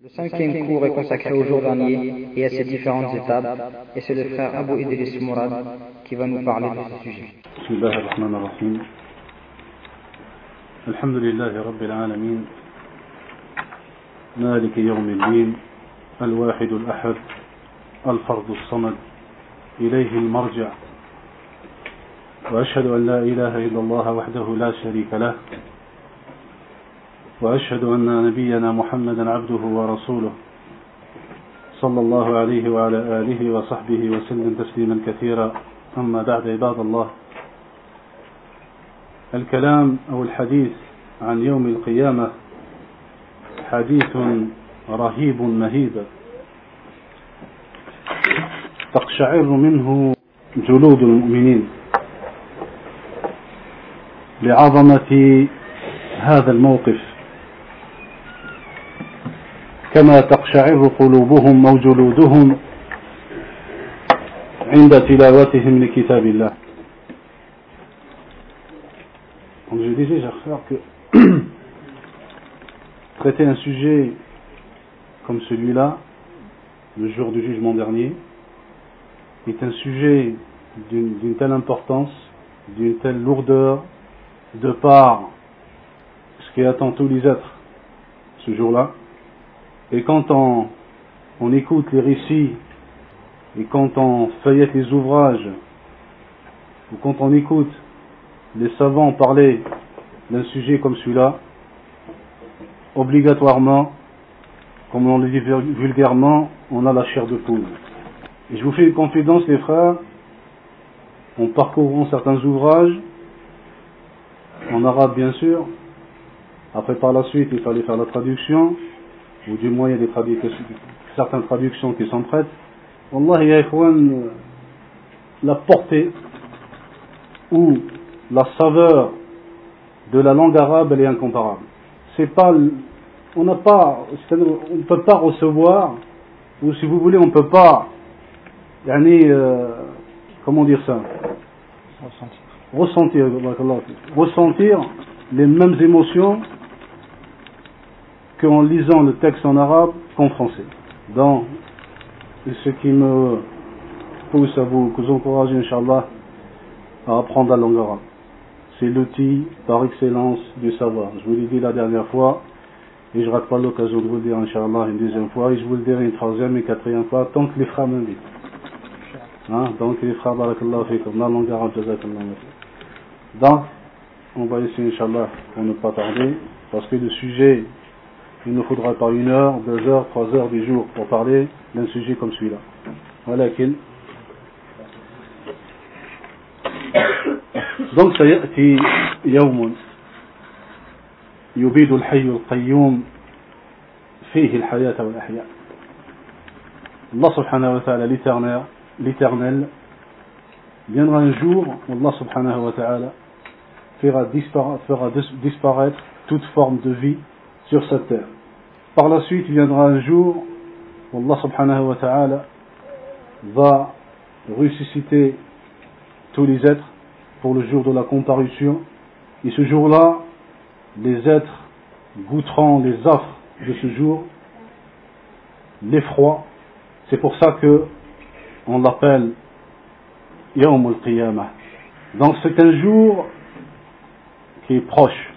Le cinquième cours est consacré au jour dernier et à ses différentes étapes, et c'est le frère Abu Idris Mourad qui va nous parler de ce sujet. الحمد لله رب العالمين مالك يوم الدين الواحد الأحد الفرد الصمد إليه المرجع وأشهد أن لا إله إلا الله وحده لا شريك له وأشهد أن نبينا محمدا عبده ورسوله صلى الله عليه وعلى آله وصحبه وسلم تسليما كثيرا. أما بعد عباد الله الكلام أو الحديث عن يوم القيامة حديث رهيب مهيب. تقشعر منه جلود المؤمنين لعظمة هذا الموقف. كما تقشعر قلوبهم أو جلودهم عند تلاوتهم لكتاب الله Donc je disais, chers frères, que traiter un sujet comme celui-là, le jour du jugement dernier, est un sujet d'une telle importance, d'une telle lourdeur, de par ce qui attend tous les êtres ce jour-là. et quand on, on écoute les récits, et quand on feuillette les ouvrages, ou quand on écoute les savants parler d'un sujet comme celui-là, obligatoirement, comme on le dit vulgairement, on a la chair de poule. Et je vous fais une confidence, les frères, en parcourant certains ouvrages, en arabe bien sûr, après par la suite il fallait faire la traduction, ou du moins il y a des traductions, certaines traductions qui sont prêtes. Wallah, ya ikhwan, la portée ou la saveur de la langue arabe, elle est incomparable. C'est pas, on n'a pas, on ne peut pas recevoir, ou si vous voulez, on ne peut pas, euh, comment dire ça? Ressentir. Ressentir, ressentir les mêmes émotions qu'en lisant le texte en arabe qu'en français. Donc, ce qui me pousse à vous, vous encourager, Inch'Allah, à apprendre la langue arabe. C'est l'outil par excellence du savoir. Je vous l'ai dit la dernière fois, et je ne rate pas l'occasion de vous le dire, Inch'Allah, une deuxième fois, et je vous le dirai une troisième et quatrième fois, tant que les frères m'invitent. Hein, donc les frères, barakallahu fikum, la langue arabe, Donc, on va essayer, Inch'Allah, pour ne pas tarder, parce que le sujet, il nous faudra pas une heure, deux heures, trois heures du jour pour parler d'un sujet comme celui-là. Voilà qu'il. Donc سيأتي يوم يبيد الحي القيوم فيه الحياة والأحياء Allah subhanahu wa ta'ala l'éternel l'éternel viendra un jour où Allah subhanahu wa ta'ala fera disparaître, fera disparaître toute forme de vie sur cette terre. Par la suite, il viendra un jour où Allah subhanahu wa ta'ala va ressusciter tous les êtres pour le jour de la comparution. Et ce jour-là, les êtres goûteront les affres de ce jour, l'effroi. C'est pour ça que on l'appelle Yawm al-Qiyamah. Donc c'est un jour qui est proche.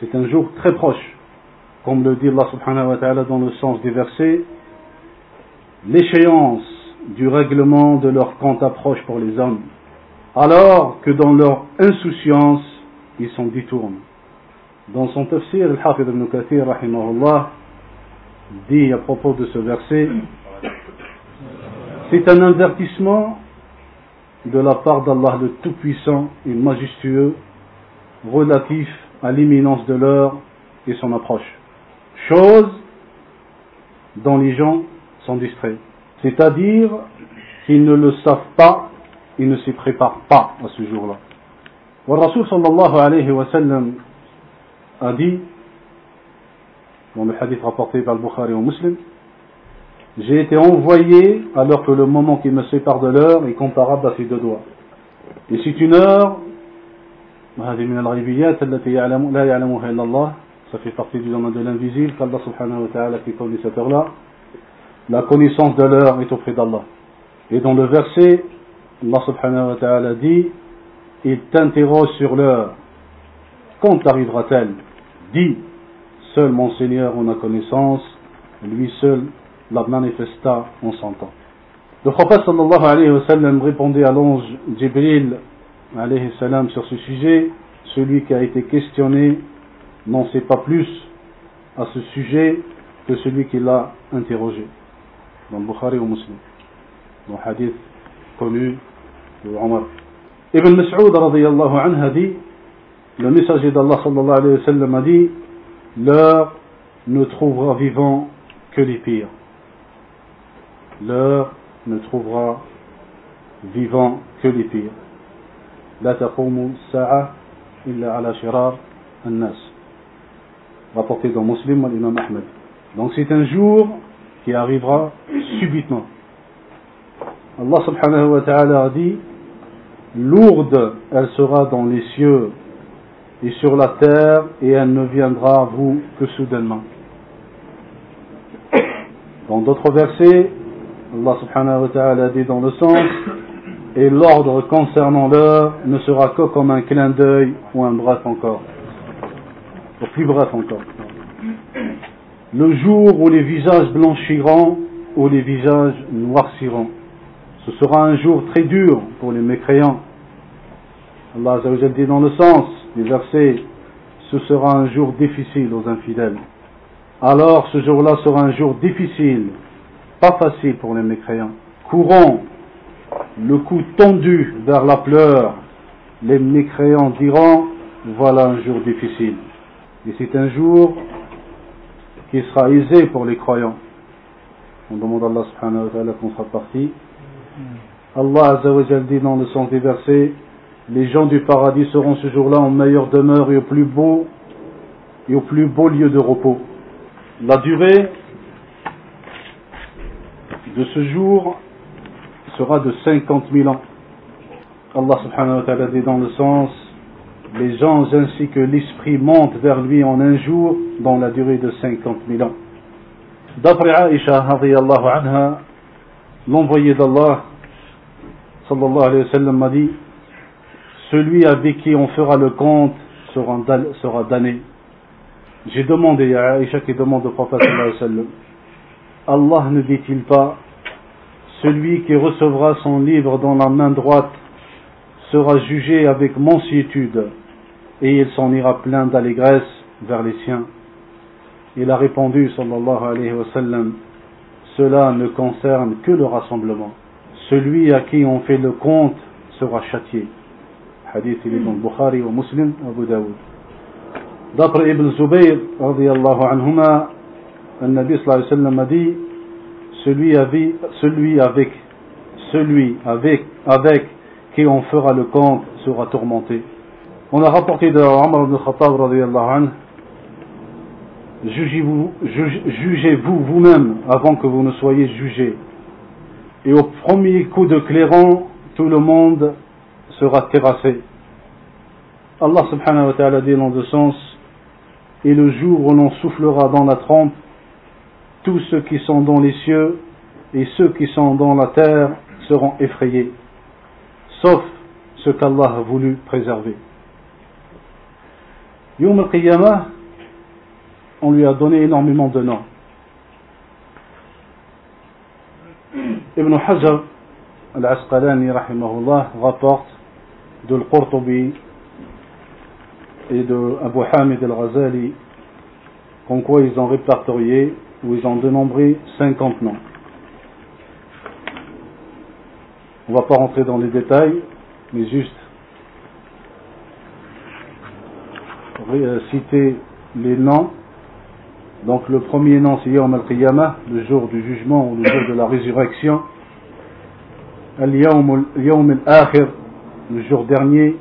C'est un jour très proche. Comme le dit Allah subhanahu wa ta'ala dans le sens des versets, l'échéance du règlement de leur compte approche pour les hommes, alors que dans leur insouciance, ils s'en détournent. Dans son tafsir, le Hafid ibn Kathir, rahimahullah, dit à propos de ce verset, c'est un avertissement de la part d'Allah le Tout-Puissant et Majestueux relatif à l'imminence de l'heure et son approche. Chose dont les gens sont distraits. C'est-à-dire qu'ils ne le savent pas, ils ne s'y préparent pas à ce jour-là. Le Rasul sallallahu alayhi wa sallam a dit, dans le hadith rapporté par le Bukhari au Muslim, j'ai été envoyé alors que le moment qui me sépare de l'heure est comparable à ces deux doigts. Et c'est une heure, ça fait partie du domaine de l'invisible, qu'Allah subhanahu wa ta'ala qui connaît cette heure-là, la connaissance de l'heure est auprès d'Allah. Et dans le verset, Allah subhanahu wa ta'ala dit, il t'interroge sur l'heure. Quand arrivera-t-elle Dis, seul mon Seigneur en a connaissance, lui seul la manifesta en son temps. Le prophète sallallahu alayhi wa sallam répondait à l'ange Jibril alayhi salam sur ce sujet, celui qui a été questionné n'en sait pas plus à ce sujet que celui qui l'a interrogé. Dans Bukhari ou Muslim. Dans le hadith connu de Omar. Ibn Mas'ud radiyallahu anhu a dit, le messager d'Allah sallallahu alayhi wa sallam a dit, l'heure ne trouvera vivant que les pires. L'heure ne trouvera vivant que les pires. لا تقوم الساعة إلا على شرار الناس rapporté dans Muslim l'imam Ahmed. Donc c'est un jour qui arrivera subitement. Allah subhanahu wa ta'ala a dit lourde elle sera dans les cieux et sur la terre et elle ne viendra à vous que soudainement. Dans d'autres versets Allah subhanahu wa ta'ala dit dans le sens, et l'ordre concernant l'heure ne sera que comme un clin d'œil ou un bref encore. Ou plus bref encore. Le jour où les visages blanchiront ou les visages noirciront. Ce sera un jour très dur pour les mécréants. Allah dit dans le sens des versets, ce sera un jour difficile aux infidèles. Alors ce jour-là sera un jour difficile pas facile pour les mécréants. Courant, le cou tendu vers la pleure, les mécréants diront, voilà un jour difficile. Et c'est un jour qui sera aisé pour les croyants. On demande à Allah subhanahu wa ta'ala qu'on sera parti. Allah azawajal dit dans le sens des versets, les gens du paradis seront ce jour-là en meilleure demeure et au plus beau et au plus beau lieu de repos. La durée de ce jour sera de 50 000 ans. Allah subhanahu wa ta'ala dit dans le sens, les anges ainsi que l'esprit montent vers lui en un jour dans la durée de 50 000 ans. D'après anha, l'envoyé d'Allah sallallahu alayhi wa sallam a dit, celui avec qui on fera le compte sera, damné. J'ai demandé à Aisha qui demande au prophète sallallahu alayhi wa sallam, Allah ne dit-il pas celui qui recevra son livre dans la main droite sera jugé avec mansuétude? Et il s'en ira plein d'allégresse vers les siens. Il a répondu, sallallahu alayhi wa sallam, cela ne concerne que le rassemblement. Celui à qui on fait le compte sera châtié. Hadith il est dans Bukhari ou Muslim, Abu Daoud. D'après Ibn Zubayr, radiallahu anhuma, le Nabi sallallahu alayhi wa sallam a dit, celui celui avec, celui avec, avec qui on fera le compte sera tourmenté. On a rapporté de Omar ibn Khattab anhu, jugez-vous, vous-même avant que vous ne soyez jugés. Et au premier coup de clairon, tout le monde sera terrassé. Allah subhanahu wa ta'ala dit dans deux sens, et le jour où l'on soufflera dans la trompe, tous ceux qui sont dans les cieux et ceux qui sont dans la terre seront effrayés, sauf ce qu'Allah a voulu préserver. Yom al-Qiyamah, on lui a donné énormément de noms. Ibn Hajar al-Asqalani rahimahullah rapporte de Al-Qurtubi et de Abu Hamid al-Ghazali en quoi ils ont répertorié où ils ont dénombré 50 noms. On ne va pas rentrer dans les détails, mais juste euh, citer les noms. Donc le premier nom c'est Yom al-Qiyamah, le jour du jugement ou le jour de la résurrection. Al-Yawm al-Akhir, le jour dernier.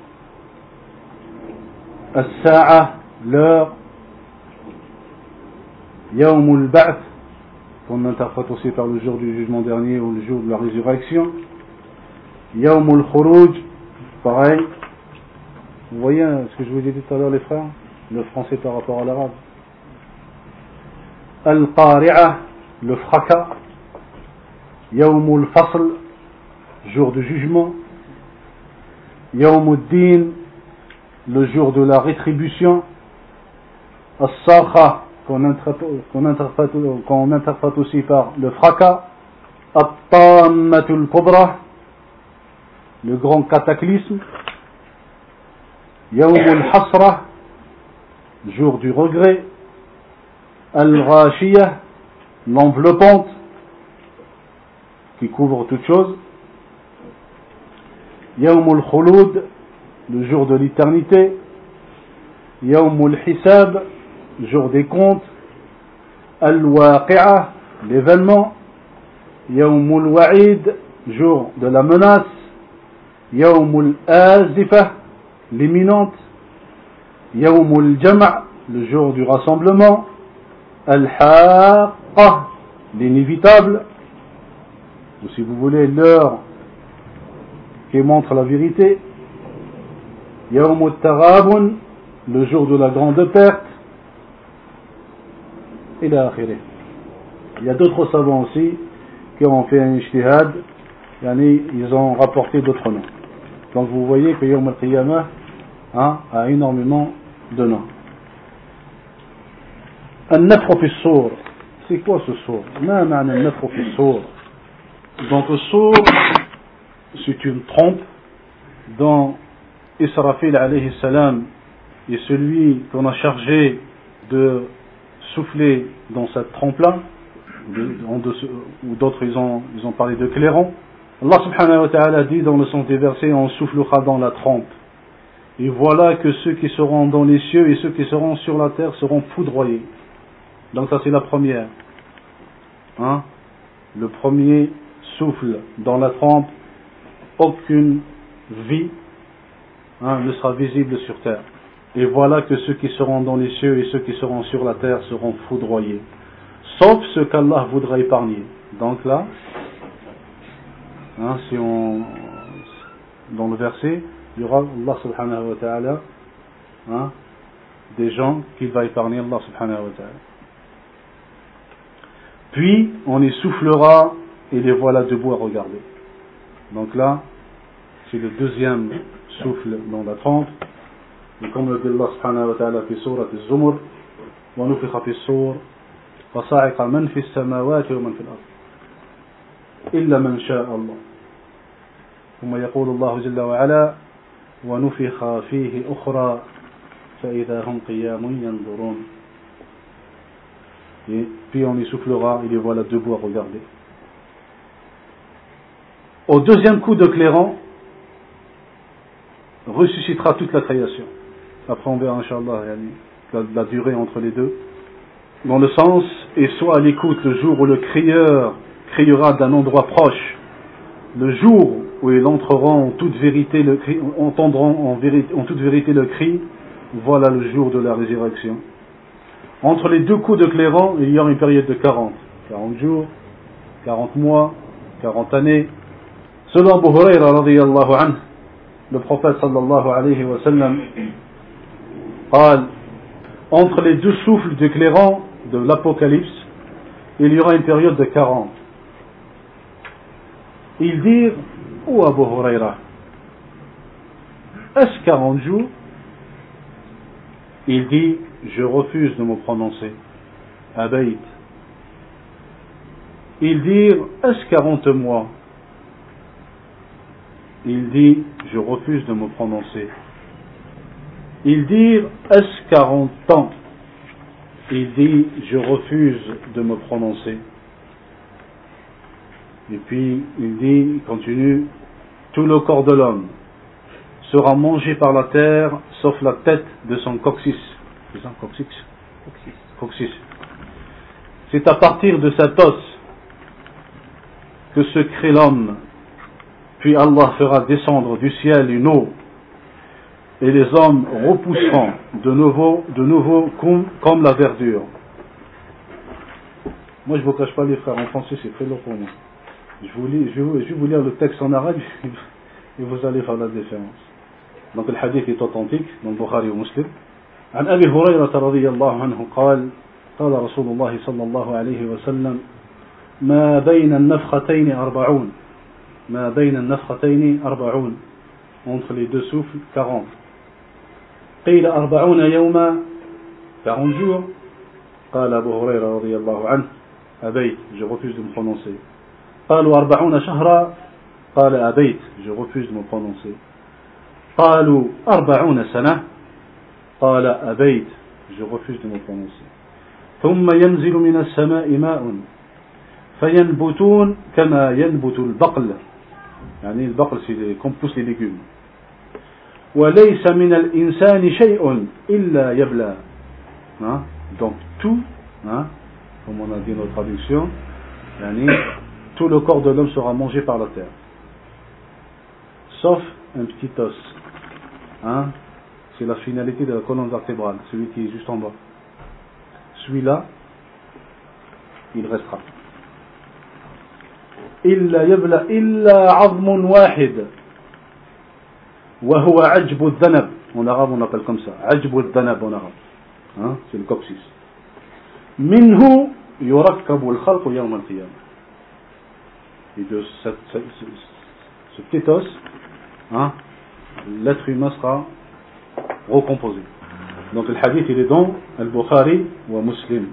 Al-Sa'a, l'heure. Yawm al qu'on interprète aussi par le jour du jugement dernier ou le jour de la résurrection. Yawm al-Khuruj, pareil. Vous voyez hein, ce que je vous ai dit tout à l'heure, les frères Le français par rapport à l'arabe. Al-Qari'ah, le fracas. Yawmul Fasl, jour de jugement. Yawmuddin, le jour de la rétribution. As-Sakha, qu'on interprète, aussi par le fracas. At-Tammatul le grand cataclysme. Yawmul Hasra, jour du regret. Al-Rashiyah, l'enveloppante, qui couvre toute chose. Yawmul Khulud, le jour de l'éternité. Yawmul Hisab, jour des comptes. Al-Waqi'ah, l'événement. Yawmul Wa'id, jour de la menace. Yawmul Azifah, l'imminente. Yawmul Jama', le jour du rassemblement. Al-Haqqa, l'inévitable. Ou si vous voulez, l'heure qui montre la vérité. Yawmut Tarabun, le jour de la grande perte. Et là, Il y a d'autres savants aussi qui ont fait un ijtihad, ils ont rapporté d'autres noms. Donc vous voyez que Yawm al-Qiyamah hein, a énormément de noms. النفخ في الصور c'est quoi ce sour ما معنى النفخ في الصور donc le sour c'est une trompe dont Israfil alayhi salam est celui qu'on a chargé de souffler dans cette trompe-là, ou d'autres ils ont, ils ont parlé de clairon. Allah subhanahu wa ta'ala dit dans le sens des versets, on soufflera dans la trompe. Et voilà que ceux qui seront dans les cieux et ceux qui seront sur la terre seront foudroyés. Donc ça c'est la première. Hein? Le premier souffle dans la trompe, aucune vie hein, ne sera visible sur terre. Et voilà que ceux qui seront dans les cieux et ceux qui seront sur la terre seront foudroyés. Sauf ce qu'Allah voudra épargner. Donc là, hein, si on, dans le verset, il y aura Allah subhanahu wa ta'ala, hein, des gens qu'il va épargner Allah subhanahu wa ta'ala. Puis on y soufflera et les voilà debout à regarder. Donc là, c'est le deuxième souffle dans la trompe. Et comme le dit Allah subhanahu wa ta'ala في سورة الزمر ونفخ في الصور فصعق من في السماوات ومن في الأرض إلا من شاء الله ثم يقول الله جل وعلا ونفخ فيه أخرى فإذا هم قيام ينظرون Et puis on y soufflera et les voilà debout à regarder. Au deuxième coup de clairon, ressuscitera toute la création. Après on verra, Inch'Allah, la, la durée entre les deux. Dans le sens, et soit à l'écoute le jour où le crieur criera d'un endroit proche, le jour où ils entreront en toute vérité le cri, entendront en, vérité, en toute vérité le cri, voilà le jour de la résurrection. Entre les deux coups de clairon, il y a une période de 40, 40 jours, 40 mois, 40 années. Selon Abu Huraira radiyallahu le prophète sallallahu alayhi wa sallam, entre les deux souffles de clairon de l'Apocalypse, il y aura une période de 40. Ils dirent, ô Abu Huraira, est-ce 40 jours? Il dit, je refuse de me prononcer. Abaït. Ils dirent, est-ce 40 mois? Il dit, je refuse de me prononcer. Ils dirent, est-ce 40 ans? Il dit, je refuse de me prononcer. Et puis il dit, il continue, tout le corps de l'homme sera mangé par la terre, sauf la tête de son coccyx. C'est ça, coccyx Coccyx. C'est à partir de cet os que se crée l'homme, puis Allah fera descendre du ciel une eau, et les hommes repousseront de nouveau, de nouveau comme, comme la verdure. Moi, je ne vous cache pas, les frères, en français, c'est très lourd pour moi. Je, vous lis, je, vais vous lire le texte en arabe et vous allez faire la différence. Donc, le hadith est authentique dans Bukhari ou Muslim. عن أبي هريرة رضي الله عنه قال قال رسول الله صلى الله عليه وسلم ما بين النفختين أربعون ما بين النفختين أربعون entre les deux souffles 40 قيل أربعون يوما 40 jours قال أبو هريرة رضي الله عنه أبيت je refuse de me prononcer قالوا أربعون شهرا. قال أبيت. Je refuse de me prononcer. قالوا أربعون سنة. قال أبيت. Je refuse de me prononcer. ثم ينزل من السماء ماء فينبتون كما ينبت البقل. يعني البقل c'est comme poussent les وليس من الإنسان شيء إلا يبلى. Hein? donc tout hein? comme on a dit notre traduction يعني tout le corps de l'homme sera mangé par la terre sauf un petit os hein? c'est la finalité de la colonne vertébrale celui qui est juste en bas celui-là il restera إلا يبلى إلا عظم واحد وهو عجب الذنب en arabe on appelle comme ça عجب الذنب en arabe hein? c'est le coccyx منه يركب الخلق يوم القيامة et de ce, ce, ce petit os hein, l'être humain sera recomposé. Donc le hadith il est dans Al-Bukhari ou Muslim.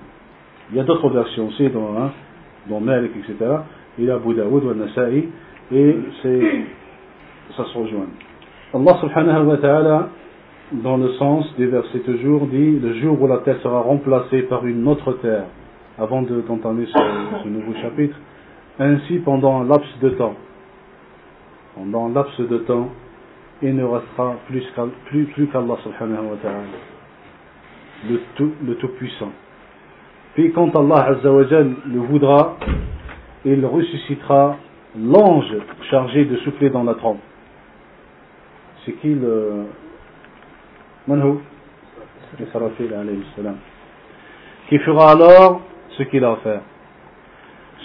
Il y a d'autres versions aussi dans, hein, dans Malik etc il y a Abu Daoud ou Nasa'i et ça se rejoint. Allah subhanahu wa ta'ala dans le sens des versets toujours dit le jour où la terre sera remplacée par une autre terre avant d'entamer ce, ce, nouveau chapitre ainsi pendant un laps de temps pendant un laps de temps il ne restera plus qu'Allah plus, plus subhanahu wa ta'ala le tout, le tout puissant puis quand Allah le voudra il ressuscitera l'ange chargé de souffler dans la trompe c'est qui le Manhou qui fera alors ce qu'il a à faire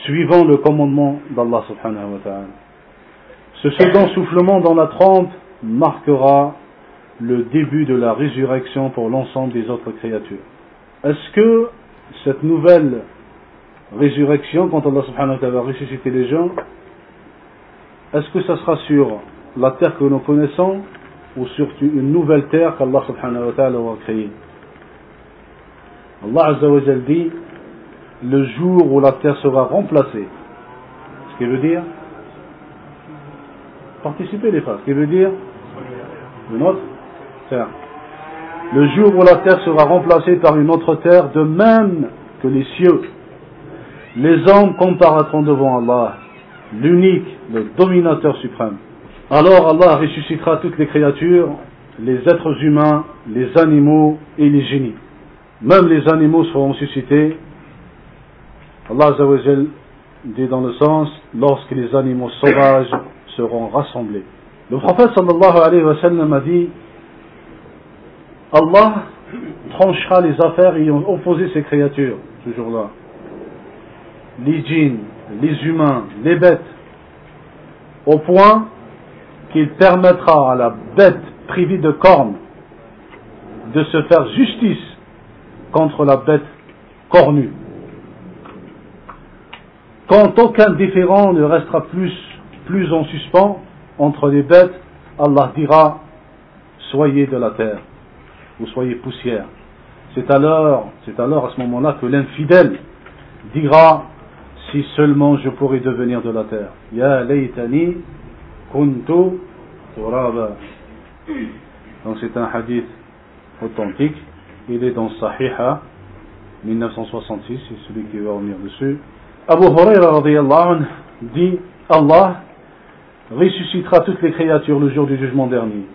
suivant le commandement d'Allah subhanahu wa ta'ala ce second soufflement dans la trompe marquera le début de la résurrection pour l'ensemble des autres créatures est-ce que cette nouvelle résurrection quand Allah subhanahu wa ta'ala va ressusciter les gens est-ce que ça sera sur la terre que nous connaissons ou sur une nouvelle terre qu'Allah subhanahu wa ta'ala va créer. Allah azza dit le jour où la terre sera remplacée. Ce qui veut dire participer les frères. Ce qui veut dire une autre terre. Le jour où la terre sera remplacée par une autre terre, de même que les cieux, les hommes comparaîtront devant Allah, l'unique, le dominateur suprême. Alors Allah ressuscitera toutes les créatures, les êtres humains, les animaux et les génies. Même les animaux seront ressuscités. Allah dit dans le sens, lorsque les animaux sauvages seront rassemblés. Le prophète sallallahu alayhi wa sallam a dit, Allah tranchera les affaires ayant opposé ces créatures ce jour-là. Les djinns, les humains, les bêtes, au point qu'il permettra à la bête privée de cornes de se faire justice contre la bête cornue. Quand aucun différent ne restera plus, en suspens entre les bêtes, Allah dira Soyez de la terre ou soyez poussière. C'est alors, c'est alors à ce moment-là que l'infidèle dira Si seulement je pourrais devenir de la terre. Ya laytani kuntu turaba. Donc c'est un hadith authentique. Il est dans Sahiha 1966, c'est celui qui va revenir dessus. Abu Huraira dit Allah ressuscitera toutes les créatures le jour du jugement dernier.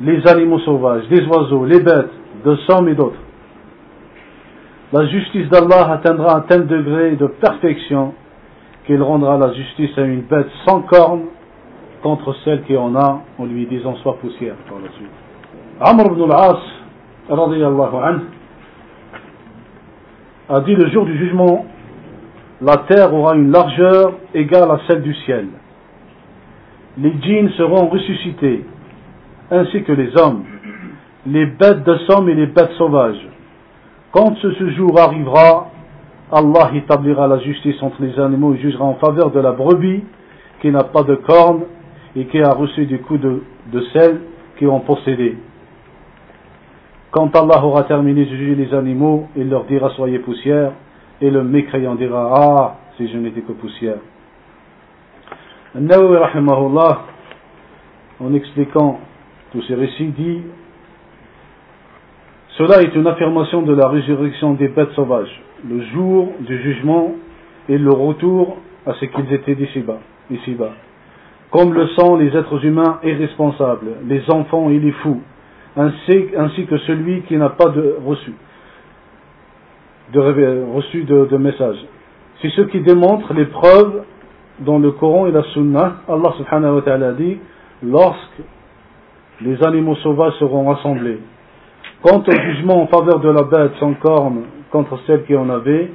Les animaux sauvages, les oiseaux, les bêtes, de somme et d'autres. La justice d'Allah atteindra un tel degré de perfection qu'il rendra la justice à une bête sans cornes contre celle qui en a en lui disant sois poussière par la suite. Amr ibn al-As a dit le jour du jugement la terre aura une largeur égale à celle du ciel. Les djinns seront ressuscités, ainsi que les hommes, les bêtes de somme et les bêtes sauvages, Quand ce jour arrivera, Allah établira la justice entre les animaux et jugera en faveur de la brebis qui n'a pas de cornes et qui a reçu des coups de, de sel qui ont possédé. Quand Allah aura terminé de juger les animaux, il leur dira soyez poussière, et le mécréant dira ah si je n'étais que poussière. Nawawi en expliquant tous ces récits, dit Cela est une affirmation de la résurrection des bêtes sauvages, le jour du jugement et le retour à ce qu'ils étaient d'ici-bas, ici-bas. Comme le sont les êtres humains irresponsables, les enfants et les fous, ainsi, que celui qui n'a pas de reçu de, reçu de, de message. C'est ce qui démontre les preuves dans le Coran et la Sunna. Allah subhanahu wa ta'ala dit lorsque les animaux sauvages seront rassemblés. Quant au jugement en faveur de la bête sans corne contre celle qui en avait,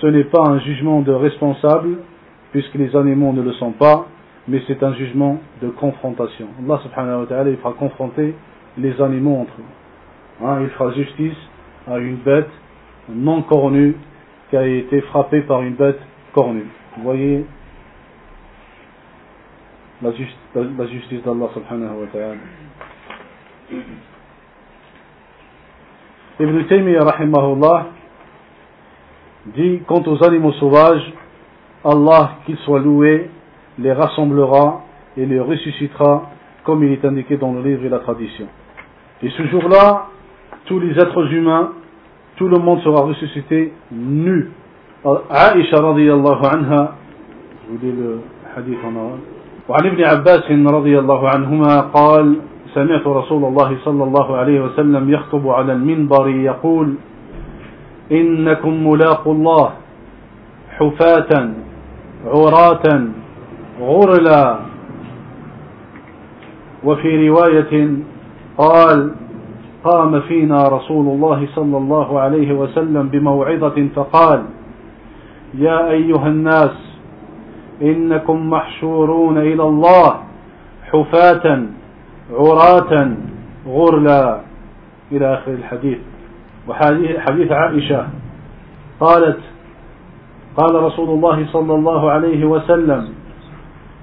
ce n'est pas un jugement de responsable, puisque les animaux ne le sont pas, mais c'est un jugement de confrontation. Allah subhanahu wa ta'ala, il fera confronter les animaux entre eux. Hein, il fera justice à une bête non cornue qui a été frappée par une bête cornue. Vous voyez la, justice d'Allah subhanahu wa ta'ala. Ibn Taymiyyah dit quant aux animaux sauvages, Allah, qu'il soit loué, les rassemblera et les ressuscitera comme il est indiqué dans le livre et la tradition. Et ce jour-là, tous les êtres humains, tout le monde sera ressuscité nu. Aisha radiallahu anha, je vous dis le hadith en arabe. وعن ابن عباس رضي الله عنهما قال سمعت رسول الله صلى الله عليه وسلم يخطب على المنبر يقول إنكم ملاقوا الله حفاة عراة غرلا وفي رواية قال قام فينا رسول الله صلى الله عليه وسلم بموعظة فقال يا أيها الناس إنكم محشورون إلى الله حفاة عراة غرلا. إلى آخر الحديث. وحديث عائشة قالت قال رسول الله صلى الله عليه وسلم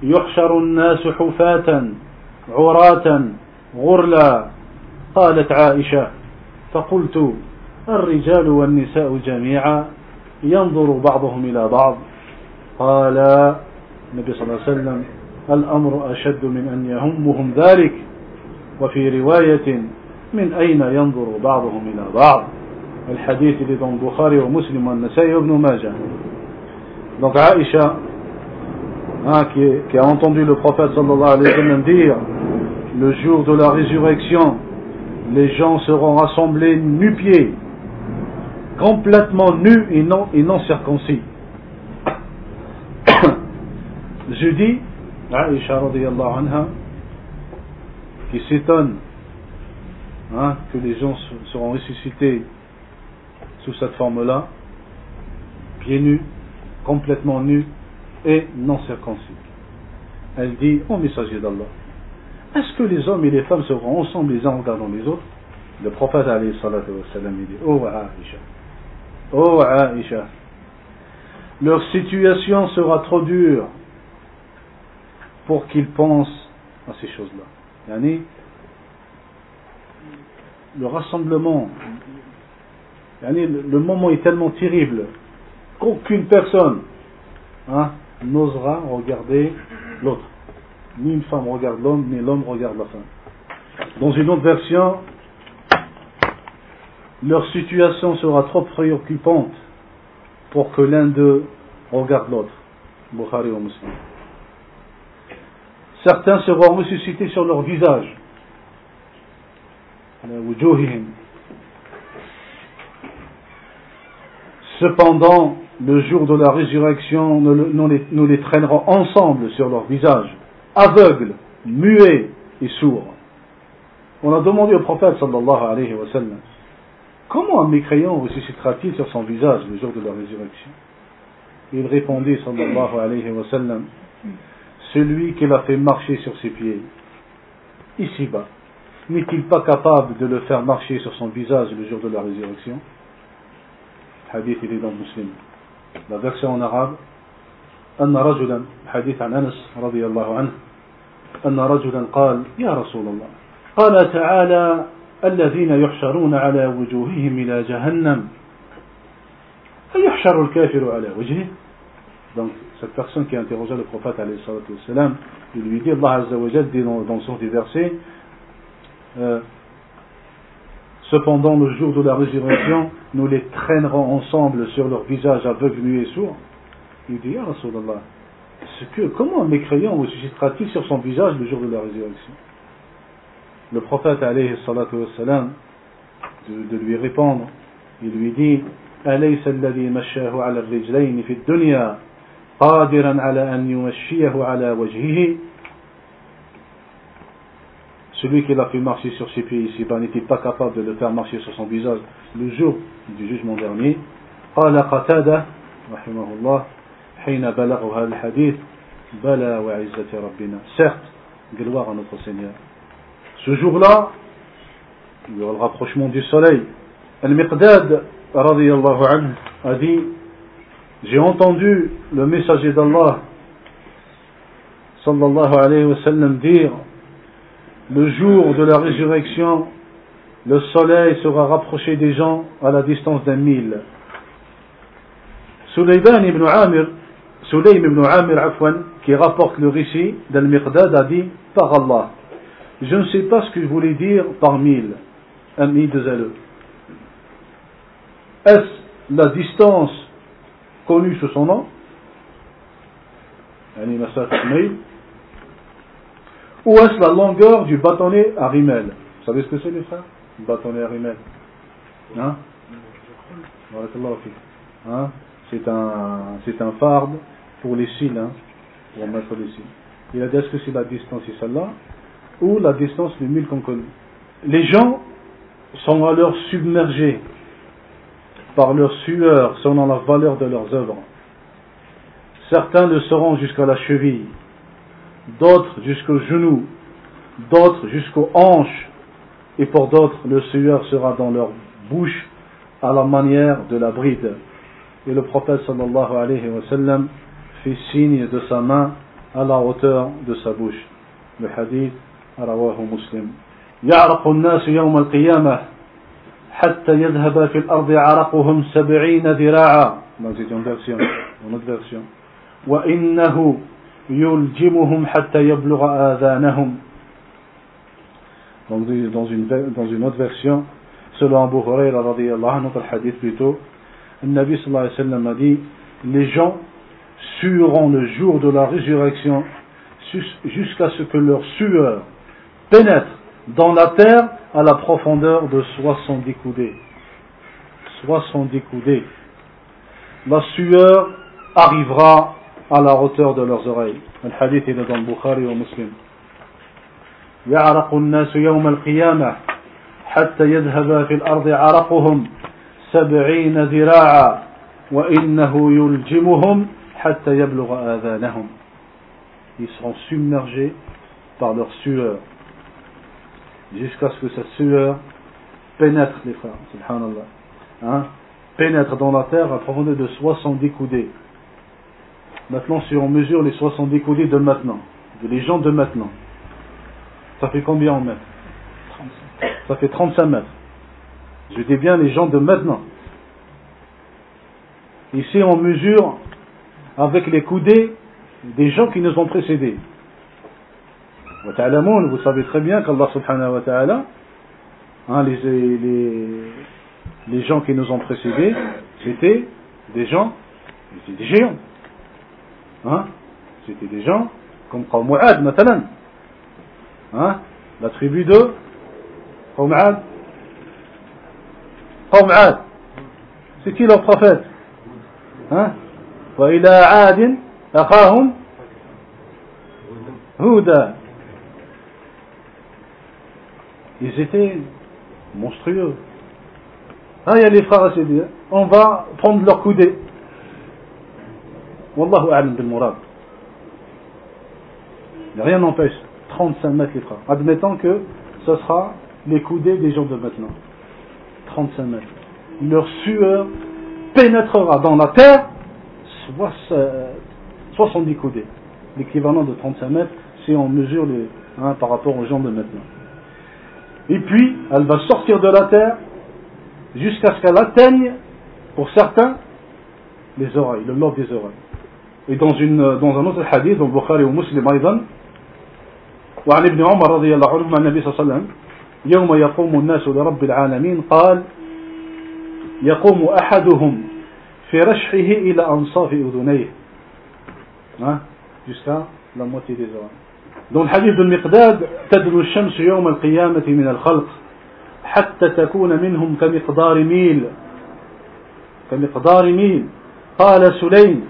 يحشر الناس حفاة عراة غرلا. قالت عائشة فقلت الرجال والنساء جميعا ينظر بعضهم إلى بعض. قال النبي صلى الله عليه وسلم الأمر أشد من أن يهمهم ذلك. وفي رواية من أين ينظر بعضهم إلى بعض؟ الحديث لدن البخاري ومسلم والنسائي وابن ماجه. Hein, qui, qui a entendu le prophète sallallahu alayhi wa sallam dire le jour de la résurrection, les gens seront rassemblés nu-pieds, complètement nus et non, circoncis. Je dis, Aisha anha, qui s'étonne hein, que les gens seront ressuscités sous cette forme-là, pieds nus, complètement nus et non circoncis. Elle dit, au messager d'Allah, est-ce que les hommes et les femmes seront ensemble les uns en regardant les autres? Le prophète alayhi salatu wa dit Oh Aisha, oh Aisha, leur situation sera trop dure pour qu'ils pensent à ces choses-là. Yani, le rassemblement, le moment est tellement terrible qu'aucune personne hein, n'osera regarder l'autre ni une femme regarde l'homme, ni l'homme regarde la femme. Dans une autre version, leur situation sera trop préoccupante pour que l'un d'eux regarde l'autre. Bukhari Muslim. Certains seront ressuscités sur leur visage. Cependant, le jour de la résurrection, nous les traînerons ensemble sur leur visage aveugle, muet et sourd. On a demandé au prophète sallallahu alayhi wa sallam, comment un mécréant ressuscitera-t-il sur son visage le jour de la résurrection Il répondit sallallahu alayhi wa sallam, celui qui l'a fait marcher sur ses pieds, ici-bas, n'est-il pas capable de le faire marcher sur son visage le jour de la résurrection hadith il est dans Muslim. La version en arabe, أن رجلا حديث عن أنس رضي الله عنه أن رجلا قال يا رسول الله قال تعالى الذين يحشرون على وجوههم إلى جهنم فيحشر الكافر على وجهه Donc, cette personne qui a interrogé le prophète, il lui dit, Allah Azza wa dit dans, dans son verset, euh, Cependant, le jour de la résurrection, nous les traînerons ensemble sur leur visage aveugle, nu et sourd. Il dit, Ya Rasulallah, que, comment un mécréant vous suscitera-t-il sur son visage le jour de la résurrection Le prophète, alayhi salatu wassalam, de, de lui répondre, il lui dit, أليس الذي مشاه على الرجلين في الدنيا قادرا على أن يمشيه على وجهه celui qui l'a fait marcher sur ses pieds ici n'est-il pas capable de le faire marcher sur son visage le jour du jugement dernier قال قتادة رحمه الله حين بلغ هذا الحديث بلى وعزة ربنا certes gloire à notre Seigneur ce jour-là il y aura le rapprochement du soleil Al-Miqdad radiyallahu anhu a dit j'ai entendu le messager d'Allah sallallahu alayhi wa sallam dire le jour de la résurrection, le soleil sera rapproché des gens à la distance d'un mille. Sulayban ibn Amir, Sulaym ibn Amir Afwan, qui rapporte le récit d'Al-Miqdad, a dit Par Allah, je ne sais pas ce que je voulais dire par mille, mille de zèle. Est-ce la distance connue sous son nom? Ou est-ce la longueur du bâtonnet à rimel? Vous savez ce que c'est les frères? Le bâtonnet à rimel. Hein, hein? C'est un, c'est un farde pour les cils, hein, pour mettre les cils. Il a dit est-ce que c'est la distance et celle-là ou la distance du mille qu'on connaît Les gens sont alors submergés par leur sueur selon la valeur de leurs œuvres. Certains le seront jusqu'à la cheville, d'autres jusqu'aux genoux, d'autres jusqu'aux hanches, et pour d'autres le sueur sera dans leur bouche à la manière de la bride. Et le prophète sallallahu alayhi wa sallam fit signe de sa main à la hauteur de sa bouche. Le hadith rawahu muslim. يعرق الناس يوم القيامة حتى يذهب في الأرض عرقهم سبعين ذراعا. وإنه يلجمهم حتى يبلغ آذانهم dans une, dans une autre version selon Abu Huraira radiyallahu notre hadith plutôt le Nabi sallallahu alayhi wa sallam a dit les gens sueront le jour de la résurrection jusqu'à ce que leur sueur pénètre dans la terre à la profondeur de 70 coudées 70 coudées la sueur arrivera à la hauteur de leurs oreilles. Le hadith est dans le Bukhari ou Muslim. يعرق الناس يوم القيامة حتى يذهب في الأرض عرقهم سبعين ذراعا وإنه يلجمهم حتى يبلغ آذانهم ils seront submergés par leur sueur jusqu'à ce que cette sueur pénètre les frères, subhanallah, hein, pénètre dans la terre à profondeur de 70 coudées. Maintenant, si on mesure les 70 coudées de maintenant, de les gens de maintenant, ça fait combien en mètres? Ça fait 35 mètres. Je dis bien les gens de maintenant. Ici, on mesure avec les coudées des gens qui nous ont précédés. Vous savez très bien qu'Allah subhanahu wa ta'ala, hein, les, les, les gens qui nous ont précédés, c'était des gens, c'était des géants. Hein C'était des gens comme Qawm Ad, matalan. Hein La tribu de Qawm Ad. Qawm Ad. C'est qui leur prophète? Hein? وإلى عاد أخاهم هودا Ils étaient monstrueux. Ah, il y a les frères à se dire, on va prendre leur coudée. Wallahu a'lam bil murad. Rien n'empêche. 35 mètres les frères. Admettons que ce sera les coudées des gens de maintenant. 35 mètres. Leur sueur pénétrera dans la terre 70 coudées, l'équivalent de 35 mètres si on mesure les, hein, par rapport aux gens de maintenant. Et puis, elle va sortir de la terre jusqu'à ce qu'elle atteigne, pour certains, les oreilles, le lobe des oreilles. Et dans, une, dans un autre hadith, dans Bukhari ou Muslim أيضا, وعن ابن عمر رضي الله عنه النبي صلى الله عليه وسلم يوم يقوم الناس لرب العالمين قال يقوم أحدهم في رشحه إلى أنصاف أذنيه. jusqu'à la moitié des oreilles dans le hadith de Miqdad تدنو الشمس يوم القيامة من الخلق حتى تكون منهم كمقدار ميل. كمقدار ميل. قال سليم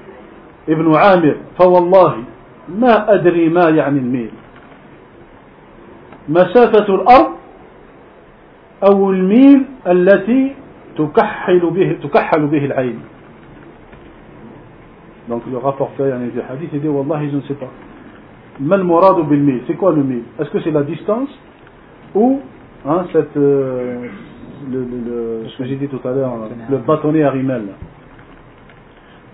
ابن عامر فوالله ما أدري ما يعني الميل. مسافة الأرض أو الميل التي تكحل به, تكحل به العين. Donc le rapporteur du hadith il dit Wallahi je ne sais pas. Mal morad bil mil, c'est quoi le mil Est-ce que c'est la distance ou hein, cette, euh, le, le, ce que j'ai dit tout à l'heure, le bâtonnet à rimel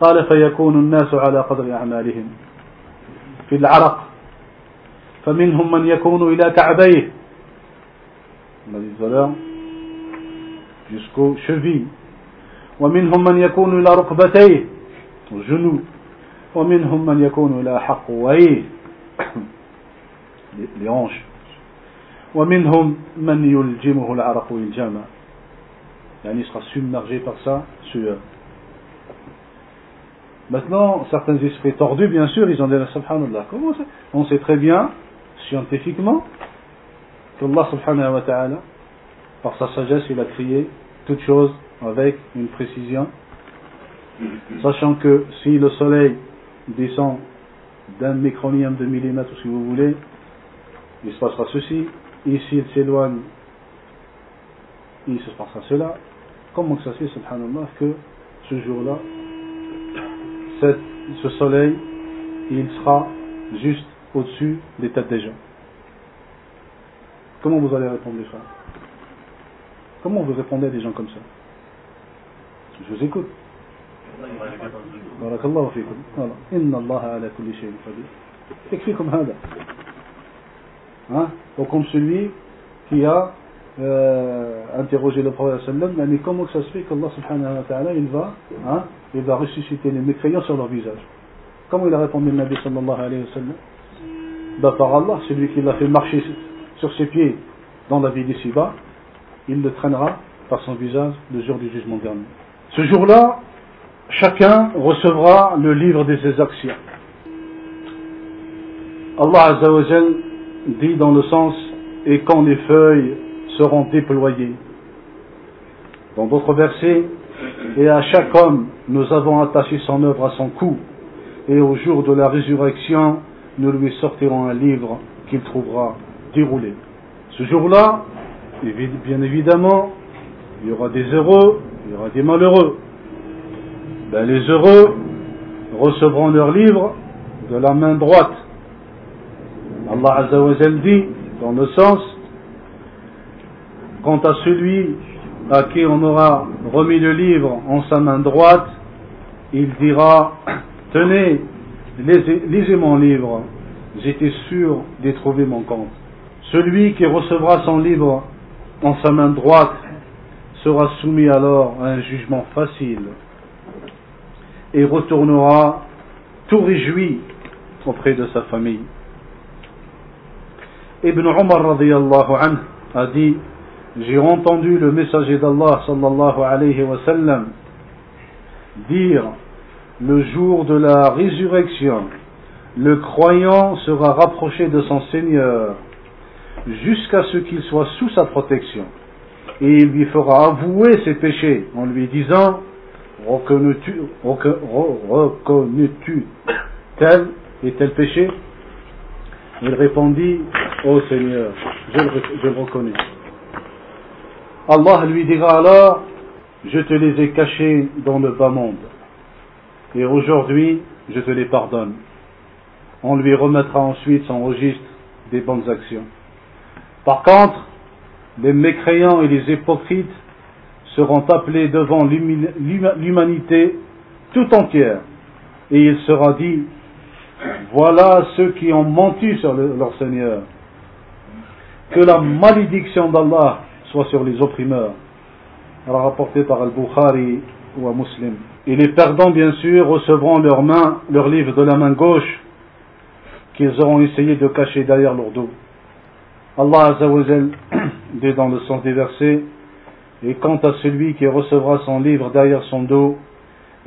قال فيكون الناس على قدر أعمالهم في العرق فمنهم من يكون إلى كعبيه on a dit tout à l'heure jusqu'aux chevilles ومنهم من يكون إلى ركبتيه aux genoux ومنهم من يكون إلى حقويه les hanches ومنهم من يلجمه العرق والجامع يعني il sera submergé par sa sueur Maintenant, certains esprits tordus, bien sûr, ils ont dit Subhanallah. Comment ça On sait très bien, scientifiquement, qu'Allah subhanahu wa ta'ala, par sa sagesse, il a créé toutes choses avec une précision, sachant que si le soleil descend d'un micronium de millimètre, si vous voulez, il se passera ceci, ici il s'éloigne, il se passera cela. Comment ça se fait, subhanallah, que ce jour-là, ce soleil, il sera juste au-dessus des têtes des gens. Comment vous allez répondre, les Comment vous répondez à des gens comme ça? Je vous écoute. Hein? Donc comme celui qui a euh, interroger le prophète mais comment ça se fait qu'Allah hein, il va ressusciter les mécréants sur leur visage? Comment il a répondu le Nabi bah, Par Allah, celui qui l'a fait marcher sur ses pieds dans la vie d'ici-bas, il le traînera par son visage le jour du jugement dernier. Ce jour-là, chacun recevra le livre de ses actions. Allah Azza dit dans le sens, et quand les feuilles seront déployés. Dans d'autres versets, et à chaque homme nous avons attaché son œuvre à son cou, et au jour de la résurrection, nous lui sortirons un livre qu'il trouvera déroulé. Ce jour-là, bien évidemment, il y aura des heureux, il y aura des malheureux. Ben, les heureux recevront leur livre de la main droite. Allah Azza dit, dans le sens, Quant à celui à qui on aura remis le livre en sa main droite, il dira, tenez, lisez, mon livre, j'étais sûr d'y trouver mon compte. Celui qui recevra son livre en sa main droite sera soumis alors à un jugement facile et retournera tout réjoui auprès de sa famille. Ibn Umar a dit j'ai entendu le messager d'Allah sallallahu alayhi wa sallam dire le jour de la résurrection, le croyant sera rapproché de son Seigneur jusqu'à ce qu'il soit sous sa protection. Et il lui fera avouer ses péchés en lui disant Reconnais-tu tel et tel péché? Il répondit Ô Seigneur, je je le reconnais. Allah lui dira alors, je te les ai cachés dans le bas monde, et aujourd'hui je te les pardonne. On lui remettra ensuite son registre des bonnes actions. Par contre, les mécréants et les hypocrites seront appelés devant l'humanité tout entière. Et il sera dit, voilà ceux qui ont menti sur leur Seigneur. Que la malédiction d'Allah soit sur les opprimeurs. Rapporté par Al-Bukhari ou un Muslim. Et les perdants, bien sûr, recevront leur main, leur livre de la main gauche, qu'ils auront essayé de cacher derrière leur dos. Allah Azzawajal dit dans le sens des versets, et quant à celui qui recevra son livre derrière son dos,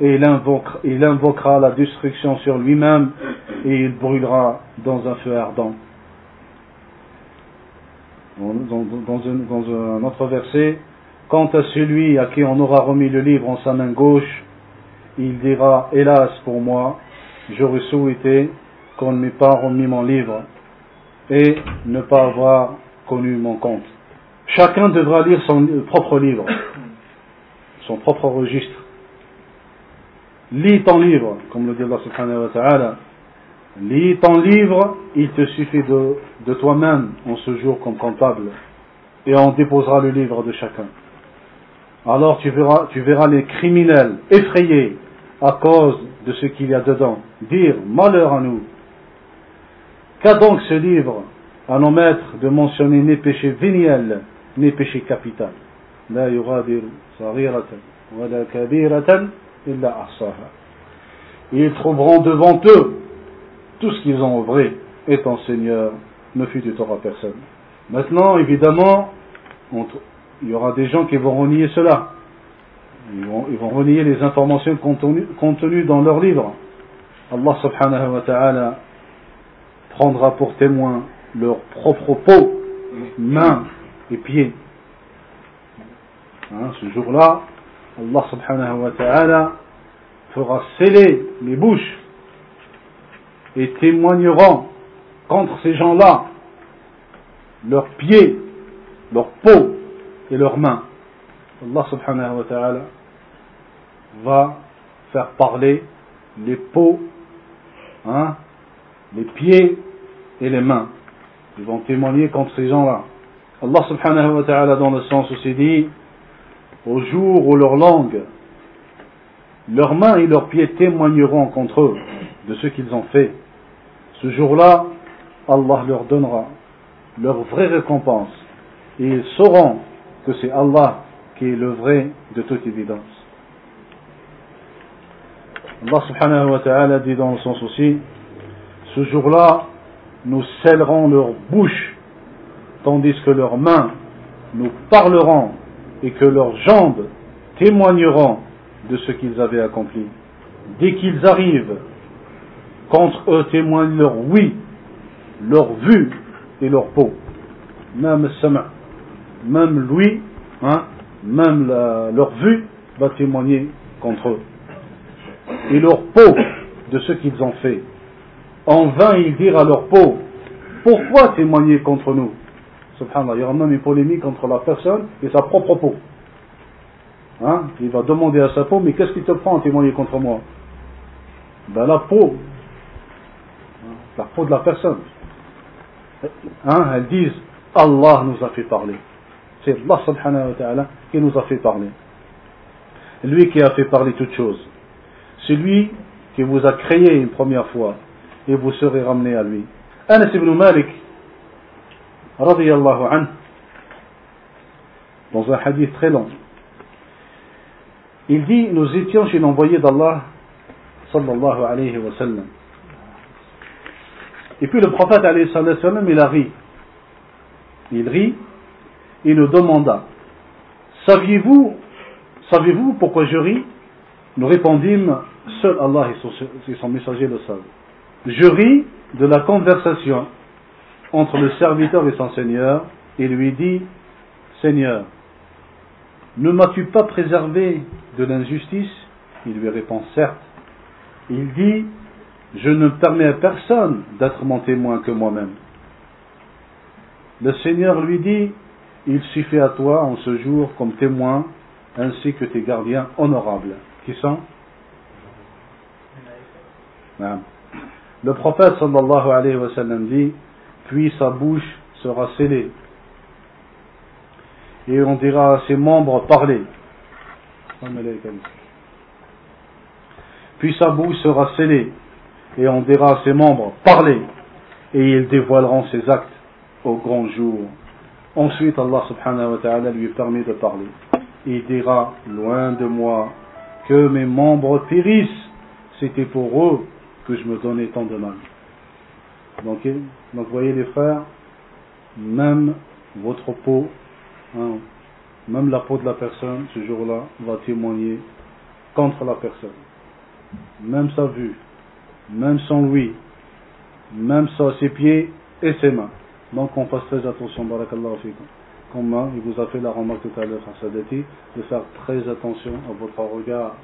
il invoquera, il invoquera la destruction sur lui-même, et il brûlera dans un feu ardent. Dans, un, autre verset, quant à celui à qui on aura remis le livre en sa main gauche, il dira, hélas pour moi, j'aurais souhaité qu'on ne m'ait pas remis mon livre et ne pas avoir connu mon compte. Chacun devra lire son propre livre, son propre registre. Lis ton livre, comme le dit Allah subhanahu wa ta'ala. Lis ton livre, il te suffit de, de toi-même en ce jour comme comptable. Et on déposera le livre de chacun. Alors tu verras, tu verras les criminels effrayés à cause de ce qu'il y a dedans. Dire malheur à nous. Qu'a donc ce livre à nos maîtres de mentionner ni péché véniel, ni péché capital Ils trouveront devant eux tout ce qu'ils ont œuvré, étant Seigneur, ne fut du tort à personne. Maintenant, évidemment, il y aura des gens qui vont renier cela. Ils vont, renier les informations contenues, dans leur livre. Allah subhanahu wa ta'ala prendra pour témoin leur propre peau, mains et pieds. Hein, ce jour-là, Allah subhanahu wa ta'ala fera sceller les bouches et témoigneront contre ces gens-là leurs pieds, leurs peaux et leurs mains. Allah subhanahu wa ta'ala va faire parler les peaux, hein, les pieds et les mains. Ils vont témoigner contre ces gens-là. Allah subhanahu wa ta'ala dans le sens aussi dit, au jour où leur langue, leurs mains et leurs pieds témoigneront contre eux de ce qu'ils ont fait. Ce jour-là, Allah leur donnera leur vraie récompense et ils sauront que c'est Allah qui est le vrai de toute évidence. Allah subhanahu wa ta'ala dit dans le sens aussi, ce jour-là, nous scellerons leur bouche, tandis que leurs mains nous parleront et que leurs jambes témoigneront de ce qu'ils avaient accompli. Dès qu'ils arrivent, contre eux témoignent leur oui, leur vue et leur peau. Même même lui, hein, même leur vue va témoigner contre eux. Et leur peau de ce qu'ils ont fait. En vain ils dirent à leur peau, pourquoi témoigner contre nous? Subhanallah, il y aura même une polémique entre la personne et sa propre peau. Hein? Il va demander à sa peau, mais qu'est-ce qui te prend à témoigner contre moi? Ben la peau, la peau de la personne. Hein? Elles disent, Allah nous a fait parler. C'est Allah subhanahu qui nous a fait parler. Lui qui a fait parler toutes choses. C'est lui qui vous a créé une première fois et vous serez ramené à lui. Anas ibn Malik, radiyallahu anhu, dans un hadith très long, il dit Nous étions chez l'envoyé d'Allah, sallallahu alayhi wa sallam. Et puis le prophète, alayhi sallam, il a ri. Il rit et nous demanda Saviez-vous savez-vous pourquoi je ris? Nous répondîmes Seul Allah et son messager le savent. Je ris de la conversation entre le serviteur et son Seigneur et lui dit Seigneur, ne m'as-tu pas préservé de l'injustice? Il lui répond Certes. Il dit Je ne permets à personne d'être mon témoin que moi-même. Le Seigneur lui dit Il suffit à toi en ce jour comme témoin ainsi que tes gardiens honorables. Qui sont? Le prophète sallallahu alayhi wa sallam dit, puis sa bouche sera scellée. Et on dira à ses membres, parlez. Puis sa bouche sera scellée, et on dira à ses membres, parlez, et ils dévoileront ses actes au grand jour. Ensuite, Allah subhanahu wa ta'ala lui permet de parler. Il dira, loin de moi, que mes membres périssent. C'était pour eux que je me donnais tant de mal. Donc, voyez les frères, même votre peau, hein, même la peau de la personne, ce jour-là, va témoigner contre la personne. Même sa vue, même son oui, même ses pieds et ses mains. Donc on fasse très attention, barakallahu. Comme il vous a fait la remarque tout à l'heure, de faire très attention à votre regard.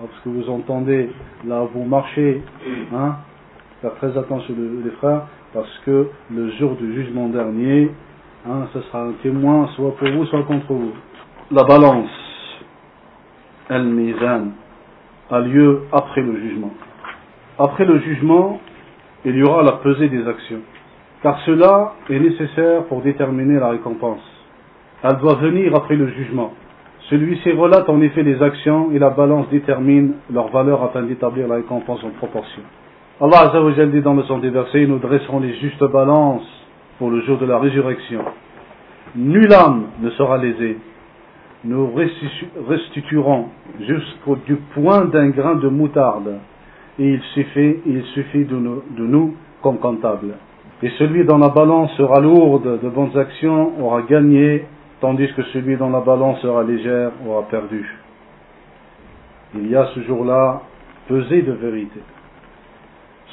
Parce que vous entendez, là vous marchez, hein, faire très attention les frères, parce que le jour du jugement dernier, hein, ce sera un témoin soit pour vous, soit contre vous. La balance, el-mizan, a lieu après le jugement. Après le jugement, il y aura la pesée des actions. Car cela est nécessaire pour déterminer la récompense. Elle doit venir après le jugement. Celui-ci relate en effet les actions et la balance détermine leur valeur afin d'établir la récompense en proportion. Allah Azzawajal dit dans le sens des versets, nous dresserons les justes balances pour le jour de la résurrection. Nulle âme ne sera lésée. Nous restituerons jusqu'au du point d'un grain de moutarde. Et il suffit, il suffit de nous, de nous comme comptable. Et celui dont la balance sera lourde de bonnes actions aura gagné, tandis que celui dont la balance sera légère aura perdu. Il y a ce jour-là pesé de vérité.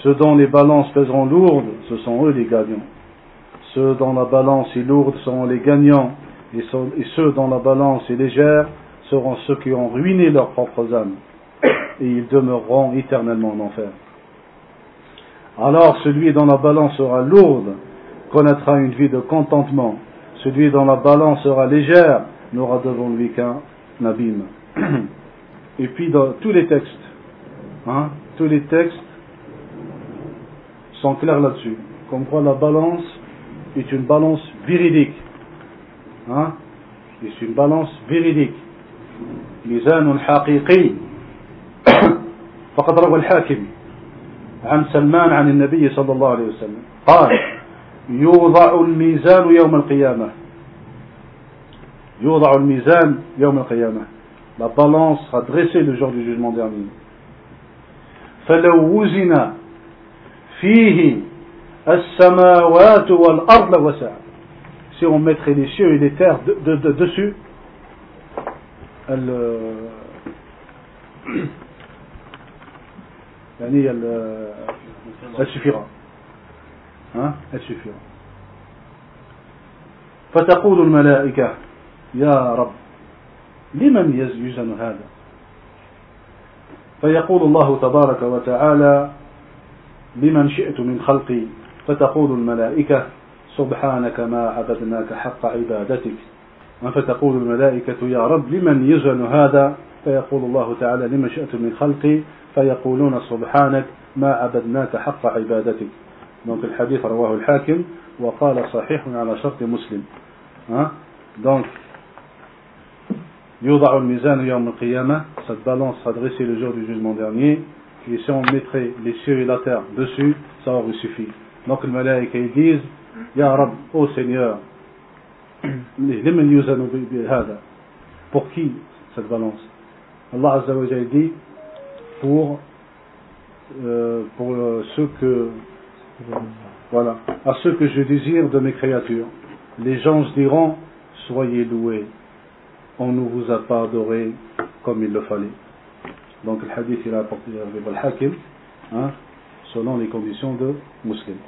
Ceux dont les balances pèseront lourdes, ce sont eux les gagnants. Ceux dont la balance est lourde seront les gagnants, et ceux dont la balance est légère seront ceux qui ont ruiné leurs propres âmes, et ils demeureront éternellement en enfer. Alors celui dont la balance sera lourde connaîtra une vie de contentement. Celui dont la balance sera légère n'aura devant lui qu'un abîme. Et puis dans tous les textes, hein, tous les textes sont clairs là-dessus. Comme quoi la balance est une balance véridique. Hein, c'est une balance véridique. ميزان حقيقي فقد روى الحاكم عن سلمان عن النبي صلى الله عليه وسلم قال يوضع الميزان يوم القيامة يوضع الميزان يوم القيامة la balance sera dressée le jour du jugement dernier فلو وزن فيه السماوات والأرض وسع si on mettrait les cieux et les terres de, de, de, dessus elle, يعني elle suffira hein elle suffira فتقول الملائكة يا رب لمن يزن هذا فيقول الله تبارك وتعالى لمن شئت من خلقي فتقول الملائكة سبحانك ما عبدناك حق عبادتك. فتقول الملائكة يا رب لمن يزن هذا؟ فيقول الله تعالى لمن شئت من خلقي فيقولون سبحانك ما عبدناك حق عبادتك. Le hadith رواه الحاكم وقال صحيح على شرط مسلم. Hein? donc يوضع الميزان يوم القيامة cette balance sera dressée le jour du jugement dernier. et si on mettrait les cieux et la terre dessus, ça aurait suffi. Donc les malaïka ils disent Ya Rab, ô Seigneur, pour qui cette balance? Allah Azza wa dit pour, euh, euh, ceux que voilà, à ceux que je désire de mes créatures. Les gens diront Soyez loués, on ne vous a pas adoré comme il le fallait. Donc le hadith il a apporté le hakim hein, selon les conditions de musulmans.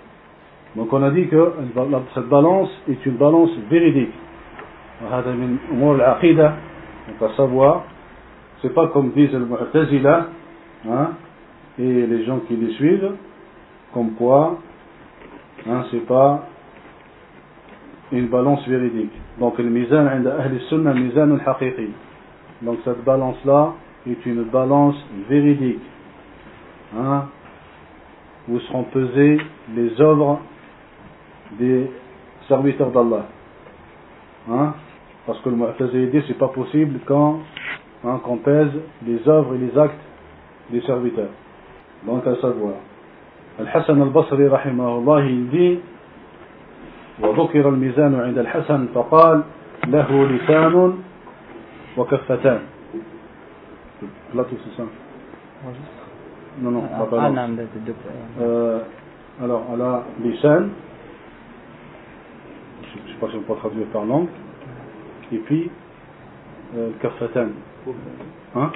Donc on a dit que cette balance est une balance véridique. Donc à savoir c'est pas comme disent le Mu'tazila hein, et les gens qui les suivent, comme quoi hein, c'est pas une balance véridique. Donc le mizan ahli sunnah mizan al Donc cette balance là est une balance véridique. Hein, où seront pesées les œuvres des serviteurs d'Allah. Hein, parce que le Mu'tazila dit c'est pas possible quand hein, qu'on pèse les œuvres et les actes des serviteurs. Donc à savoir, Al-Hassan al-Basri rahimahullah il dit وذكر الميزان عند الحسن فقال له لسان وكفتان plateau c'est ça non non pas balance euh, alors à la lisan je ne sais pas si on peut traduire par langue. Et puis euh, kafatan. Hein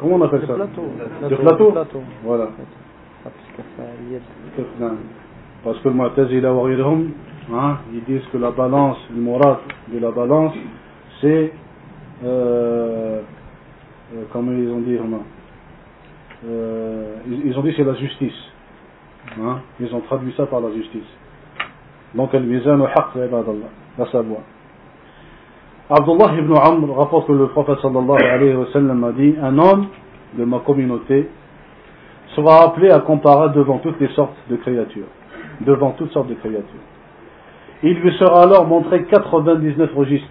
comment on appelle ça le plateau. Voilà. Parce que le Mu'tazila hein, ils disent que la balance, le murad de la balance, c'est, euh, euh, comment ils ont dit, euh, ils, ils, ont dit c'est la justice. Hein, ils ont traduit ça par la justice. Donc, al-mizan ibadallah, la savoir. Abdullah ibn Amr rapporte que le prophète sallallahu alayhi wa sallam a dit un homme de ma communauté sera appelé à comparer devant toutes les sortes de créatures devant toutes sortes de créatures. Il lui sera alors montré 99 registres.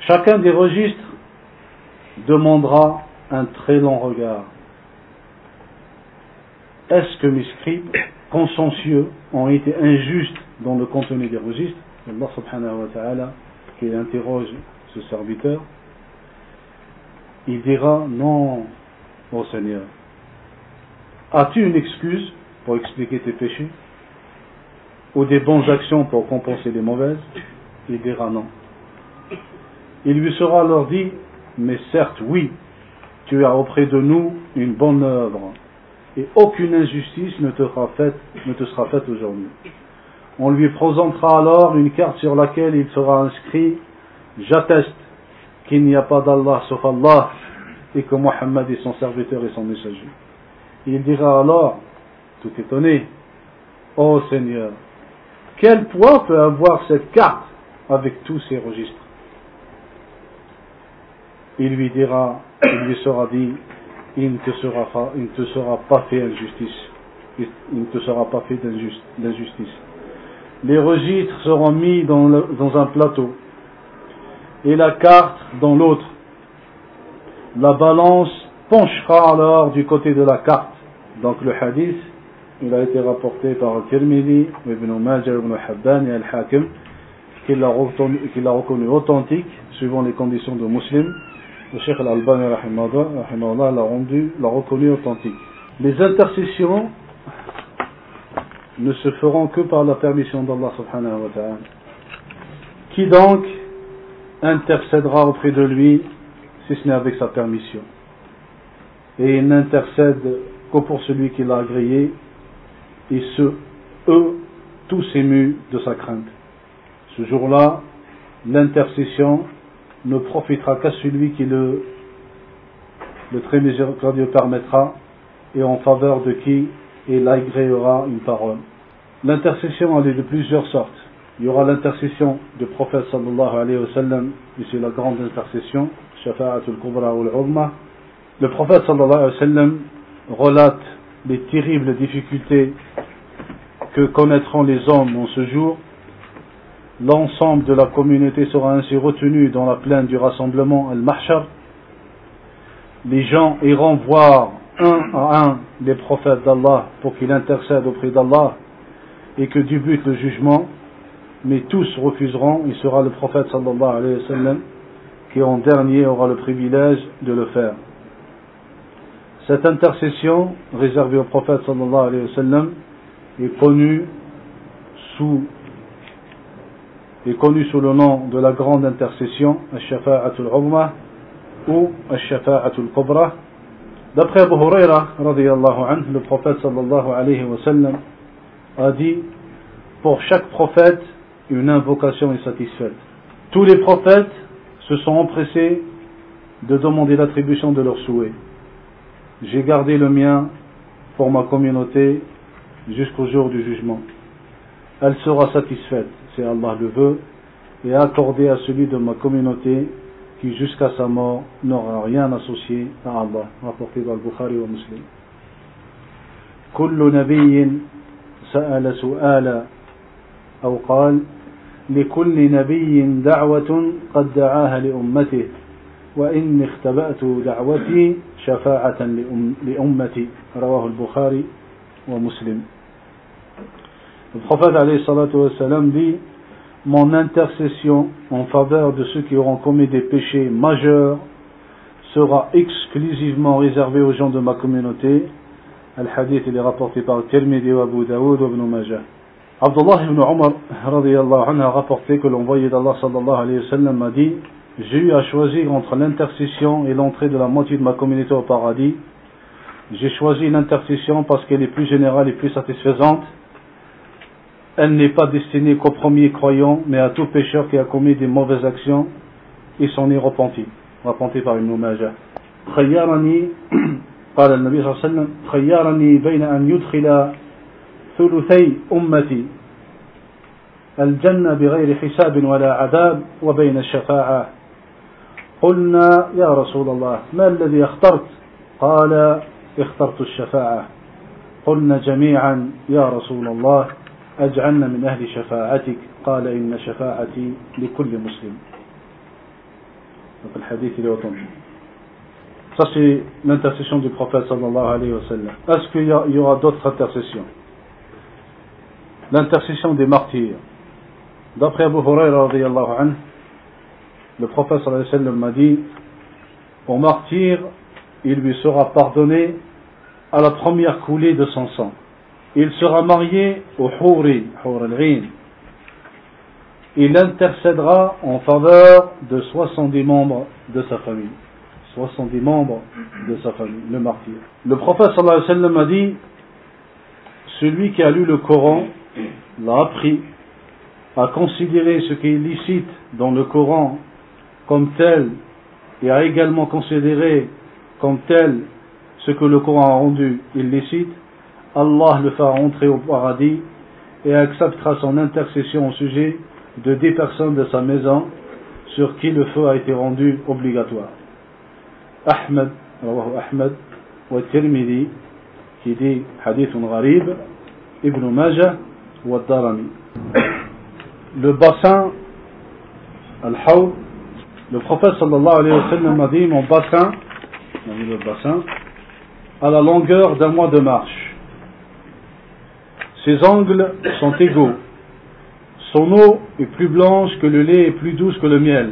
Chacun des registres demandera un très long regard. Est-ce que mes scribes consciencieux ont été injustes dans le contenu des registres? Allah subhanahu wa ta'ala qui interroge ce serviteur, il dira non, ô Seigneur. As-tu une excuse pour expliquer tes péchés? Ou des bonnes actions pour compenser les mauvaises? Il dira non. Il lui sera alors dit, mais certes oui, tu as auprès de nous une bonne œuvre et aucune injustice ne te sera faite, aujourd'hui. On lui présentera alors une carte sur laquelle il sera inscrit J'atteste qu'il n'y a pas d'Allah sauf Allah et que Mohammed est son serviteur et son messager. Il dira alors tout étonné. Oh Seigneur, quel poids peut avoir cette carte avec tous ces registres? Il lui dira, il lui sera dit, il ne te sera pas, il ne te sera pas fait injustice. Il ne te sera pas fait d'injustice. Les registres seront mis dans, un plateau et la carte dans l'autre. La balance penchera alors du côté de la carte. Donc le hadith il a été rapporté par Tirmidhi, Ibn Majah, Ibn Habban et Al-Hakim, qu'il a, reconnu authentique, suivant les conditions de muslim. Le Cheikh Al-Albani, l'a rendu, l'a reconnu authentique. Les intercessions ne se feront que par la permission d'Allah subhanahu wa ta'ala. Qui donc intercédera auprès de lui si ce n'est avec sa permission? Et il n'intercède que pour celui qui l'a agréé et ceux, eux, tous émus de sa crainte. Ce jour-là, l'intercession ne profitera qu'à celui qui le, très miséricordieux permettra et en faveur de qui il agréera une parole. L'intercession elle est de plusieurs sortes. Il y aura l'intercession du prophète sallallahu alayhi wa sallam, c'est la grande intercession, shafa'atul kubra ou Le prophète sallallahu alayhi wa sallam relate les terribles difficultés que connaîtront les hommes en ce jour, l'ensemble de la communauté sera ainsi retenu dans la plaine du rassemblement Al-Mahshar. Les gens iront voir un à un les prophètes d'Allah pour qu'ils intercèdent auprès d'Allah et que débute le jugement, mais tous refuseront, il sera le prophète sallallahu alayhi wa qui en dernier aura le privilège de le faire. Cette intercession réservée au prophète sallallahu alayhi wa est connue sous est connue sous le nom de la grande intercession Al-Shafa'atul Umma ou Al-Shafa'atul Kubra. D'après Abu Huraira anhu le prophète sallallahu alayhi wa sallam a dit pour chaque prophète une invocation est satisfaite. Tous les prophètes se sont empressés de demander l'attribution de leurs souhaits. J'ai gardé le mien pour ma communauté jusqu'au jour du jugement. Elle sera satisfaite, si Allah le veut, et accordée à celui de ma communauté qui jusqu'à sa mort n'aura rien associé à Allah, rapporté par Bukhari ou Muslim. كل نبي سأل سؤالا أو قال لكل نبي دعوة قد دعاها لأمته وإن اختبأت دعوتي شفاعة لأمتي رواه البخاري ومسلم Le prophète alayhi dit Mon intercession en faveur de ceux qui auront commis des péchés majeurs sera exclusivement réservée aux gens de ma communauté. Le hadith il est rapporté par Tirmidhi ou Abu Daoud ou Ibn Majah. Abdullah ibn Omar a rapporté que l'envoyé d'Allah a dit J'ai eu à choisir entre l'intercession et l'entrée de la moitié de ma communauté au paradis. J'ai choisi l'intercession parce qu'elle est plus générale et plus satisfaisante. Elle n'est pas destinée qu'aux premiers croyants, mais à tout pécheur qui a commis des mauvaises actions. Et s'en est repenti. Repenti par une Majah. قال النبي صلى الله عليه وسلم خيرني بين أن يدخل ثلثي أمتي الجنة بغير حساب ولا عذاب وبين الشفاعة قلنا يا رسول الله ما الذي اخترت قال اخترت الشفاعة قلنا جميعا يا رسول الله أجعلنا من أهل شفاعتك قال إن شفاعتي لكل مسلم في الحديث الوطن Ça, c'est l'intercession du prophète sallallahu alayhi wa sallam. Est-ce qu'il y, aura d'autres intercessions L'intercession des martyrs. D'après Abu Huraira, le prophète sallallahu alayhi wa sallam m'a dit Au martyr, il lui sera pardonné à la première coulée de son sang. il sera marié au Huri, al Il intercédera en faveur de 70 membres de sa famille. 70 membres de sa famille, le martyr. Le prophète sallallahu alayhi wa sallam a dit Celui qui a lu le Coran l'a appris, a considéré ce qui est licite dans le Coran comme tel et a également considéré comme tel ce que le Coran a rendu illicite, Allah le fera entrer au paradis et acceptera son intercession au sujet de dix personnes de sa maison sur qui le feu a été rendu obligatoire. Ahmed, Ahmed, wa Tirmidhi, qui dit hadith gharib, Ibn Majah, wa. Le bassin, Al-Hawd, le prophète sallallahu alayhi wa sallam a dit mon bassin, le bassin, à la longueur d'un mois de marche. Ses angles sont égaux. Son eau est plus blanche que le lait et plus douce que le miel.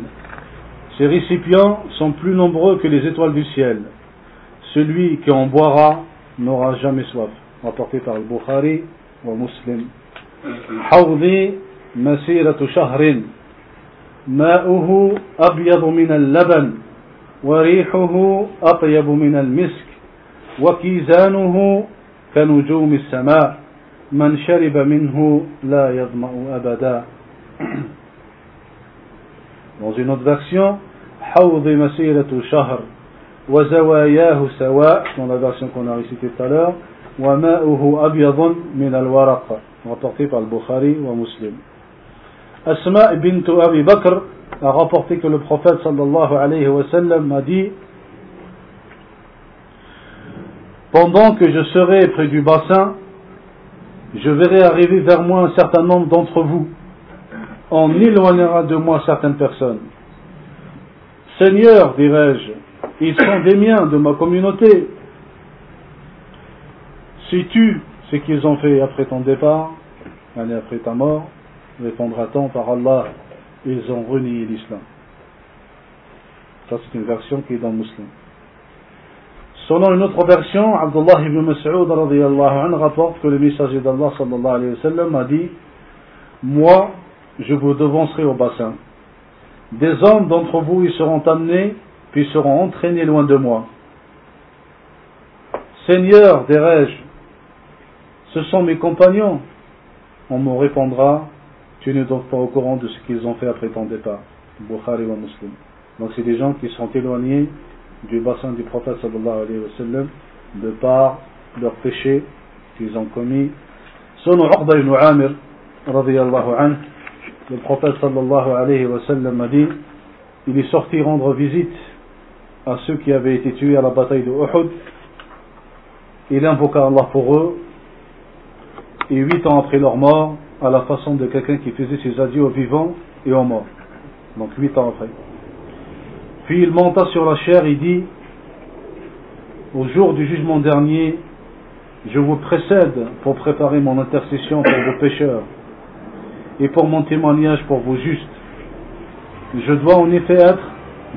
Ces récipients sont plus nombreux que les étoiles du ciel. Celui qui en boira n'aura jamais soif. Rapporté par le Bukhari ou Muslim. حوضي مسيرة شهر ماؤه أبيض من اللبن وريحه أطيب من المسك وكيزانه كنجوم السماء من شرب منه لا يظمأ أبدا Dans une autre version, حوض مسيرة شهر وزواياه سواء dans la version qu'on a récitée tout à l'heure وماؤه أبيض من الورق rapporté par le Bukhari ou Muslim Asma bint a rapporté que le prophète sallallahu alayhi wa sallam a dit Pendant que je serai près du bassin, je verrai arriver vers moi un certain nombre d'entre vous on éloignera de moi certaines personnes. Seigneur, dirais-je, ils sont des miens, de ma communauté. Si tu ce qu'ils ont fait après ton départ, l'année après ta mort, répondra-t-on par Allah, ils ont renié l'islam. Ça, c'est une version qui est dans le musulman. Selon une autre version, Abdullah ibn Mas'ud rapporte que le messager d'Allah sallallahu alayhi wa a dit Moi, je vous devancerai au bassin. Des hommes d'entre vous y seront amenés, puis seront entraînés loin de moi. Seigneur, dirai-je, ce sont mes compagnons. On me répondra, tu n'es donc pas au courant de ce qu'ils ont fait après ton départ. Bukhari wa Muslim. Donc c'est des gens qui sont éloignés du bassin du prophète sallallahu alayhi wa sallam de par leurs péchés qu'ils ont commis. Selon Uqba ibn Amir, radiyallahu anhu, le prophète sallallahu alayhi wa sallam a dit il est sorti rendre visite à ceux qui avaient été tués à la bataille de Uhud. Il invoqua Allah pour eux. Et huit ans après leur mort, à la façon de quelqu'un qui faisait ses adieux aux vivants et aux morts. Donc huit ans après. Puis il monta sur la chair et dit, au jour du jugement dernier, je vous précède pour préparer mon intercession pour vos pécheurs et pour mon témoignage pour vos justes. Je dois en effet être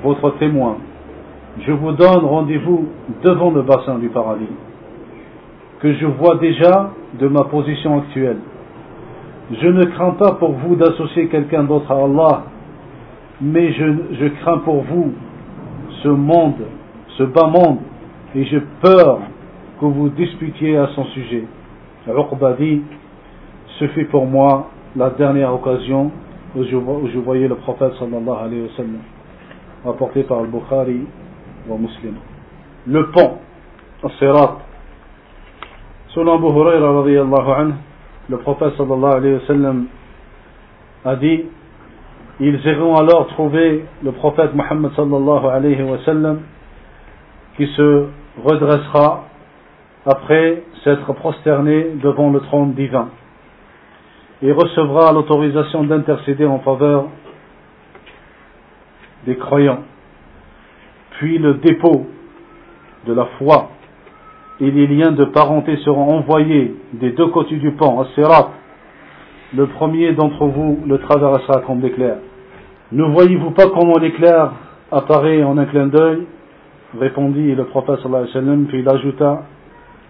votre témoin. Je vous donne rendez-vous devant le bassin du paradis, que je vois déjà de ma position actuelle. Je ne crains pas pour vous d'associer quelqu'un d'autre à Allah, mais je, crains pour vous ce monde, ce bas monde, et j'ai peur que vous disputiez à son sujet. Uqba dit, ce fut pour moi la dernière occasion où je, voyais le prophète sallallahu alayhi wa sallam, rapporté par le Bukhari ou Muslim. Le pont, Sirat. Selon Abu Huraira le prophète sallallahu alayhi wa sallam a dit, ils iront alors trouver le prophète Muhammad sallallahu alayhi wa sallam qui se redressera après s'être prosterné devant le trône divin et recevra l'autorisation d'intercéder en faveur des croyants. Puis le dépôt de la foi et les liens de parenté seront envoyés des deux côtés du pont, à Sirat. Le premier d'entre vous le traversera comme l'éclair. Ne voyez-vous pas comment l'éclair apparaît en un clin d'œil répondit le prophète sallallahu alayhi wa sallam, puis il ajouta,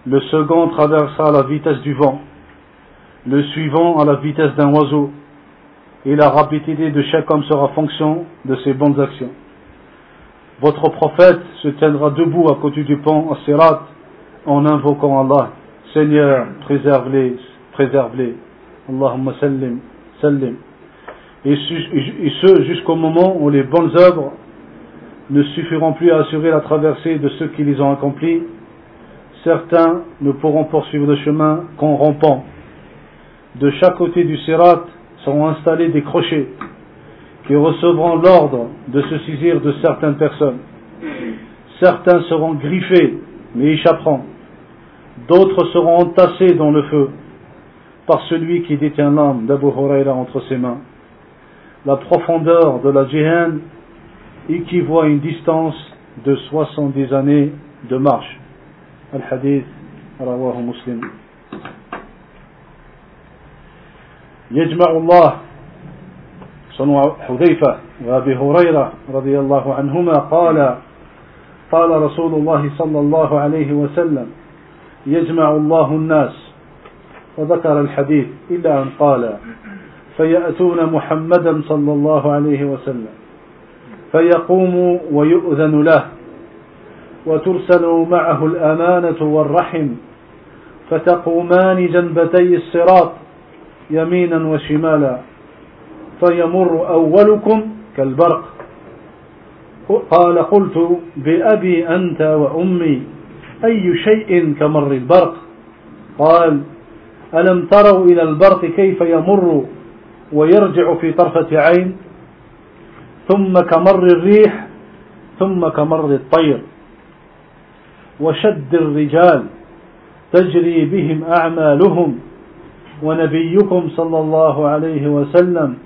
le second traversera à la vitesse du vent le suivant à la vitesse d'un oiseau, et la rapidité de chaque homme sera fonction de ses bonnes actions. Votre prophète se tiendra debout à côté du pont à Sirat en invoquant Allah. Seigneur, préserve-les, préserve-les. Allahumma sallim, sallim. Et ce jusqu'au moment où les bonnes œuvres ne suffiront plus à assurer la traversée de ceux qui les ont accomplis. Certains ne pourront poursuivre le chemin qu'en rampant de chaque côté du Sirat seront installés des crochets qui recevront l'ordre de se saisir de certaines personnes. Certains seront griffés, mais échapperont. D'autres seront entassés dans le feu par celui qui détient l'âme d'Abu Huraira entre ses mains. La profondeur de la djihad équivaut à une distance de 70 années de marche. Al-Hadith, rawahu Muslim. يجمع الله صنع حذيفة وأبي هريرة رضي الله عنهما قال قال رسول الله صلى الله عليه وسلم يجمع الله الناس وذكر الحديث إلى أن قال فيأتون محمدا صلى الله عليه وسلم. فيقوم ويؤذن له. وترسل معه الأمانة والرحم. فتقومان جنبتي الصراط يمينا وشمالا. فيمر أولكم كالبرق. قال قلت بأبي أنت وأمي أي شيء كمر البرق؟ قال ألم تروا إلى البرق كيف يمر؟ ويرجع في طرفة عين ثم كمر الريح ثم كمر الطير. وشد الرجال تجري بهم أعمالهم. ونبيكم صلى الله عليه وسلم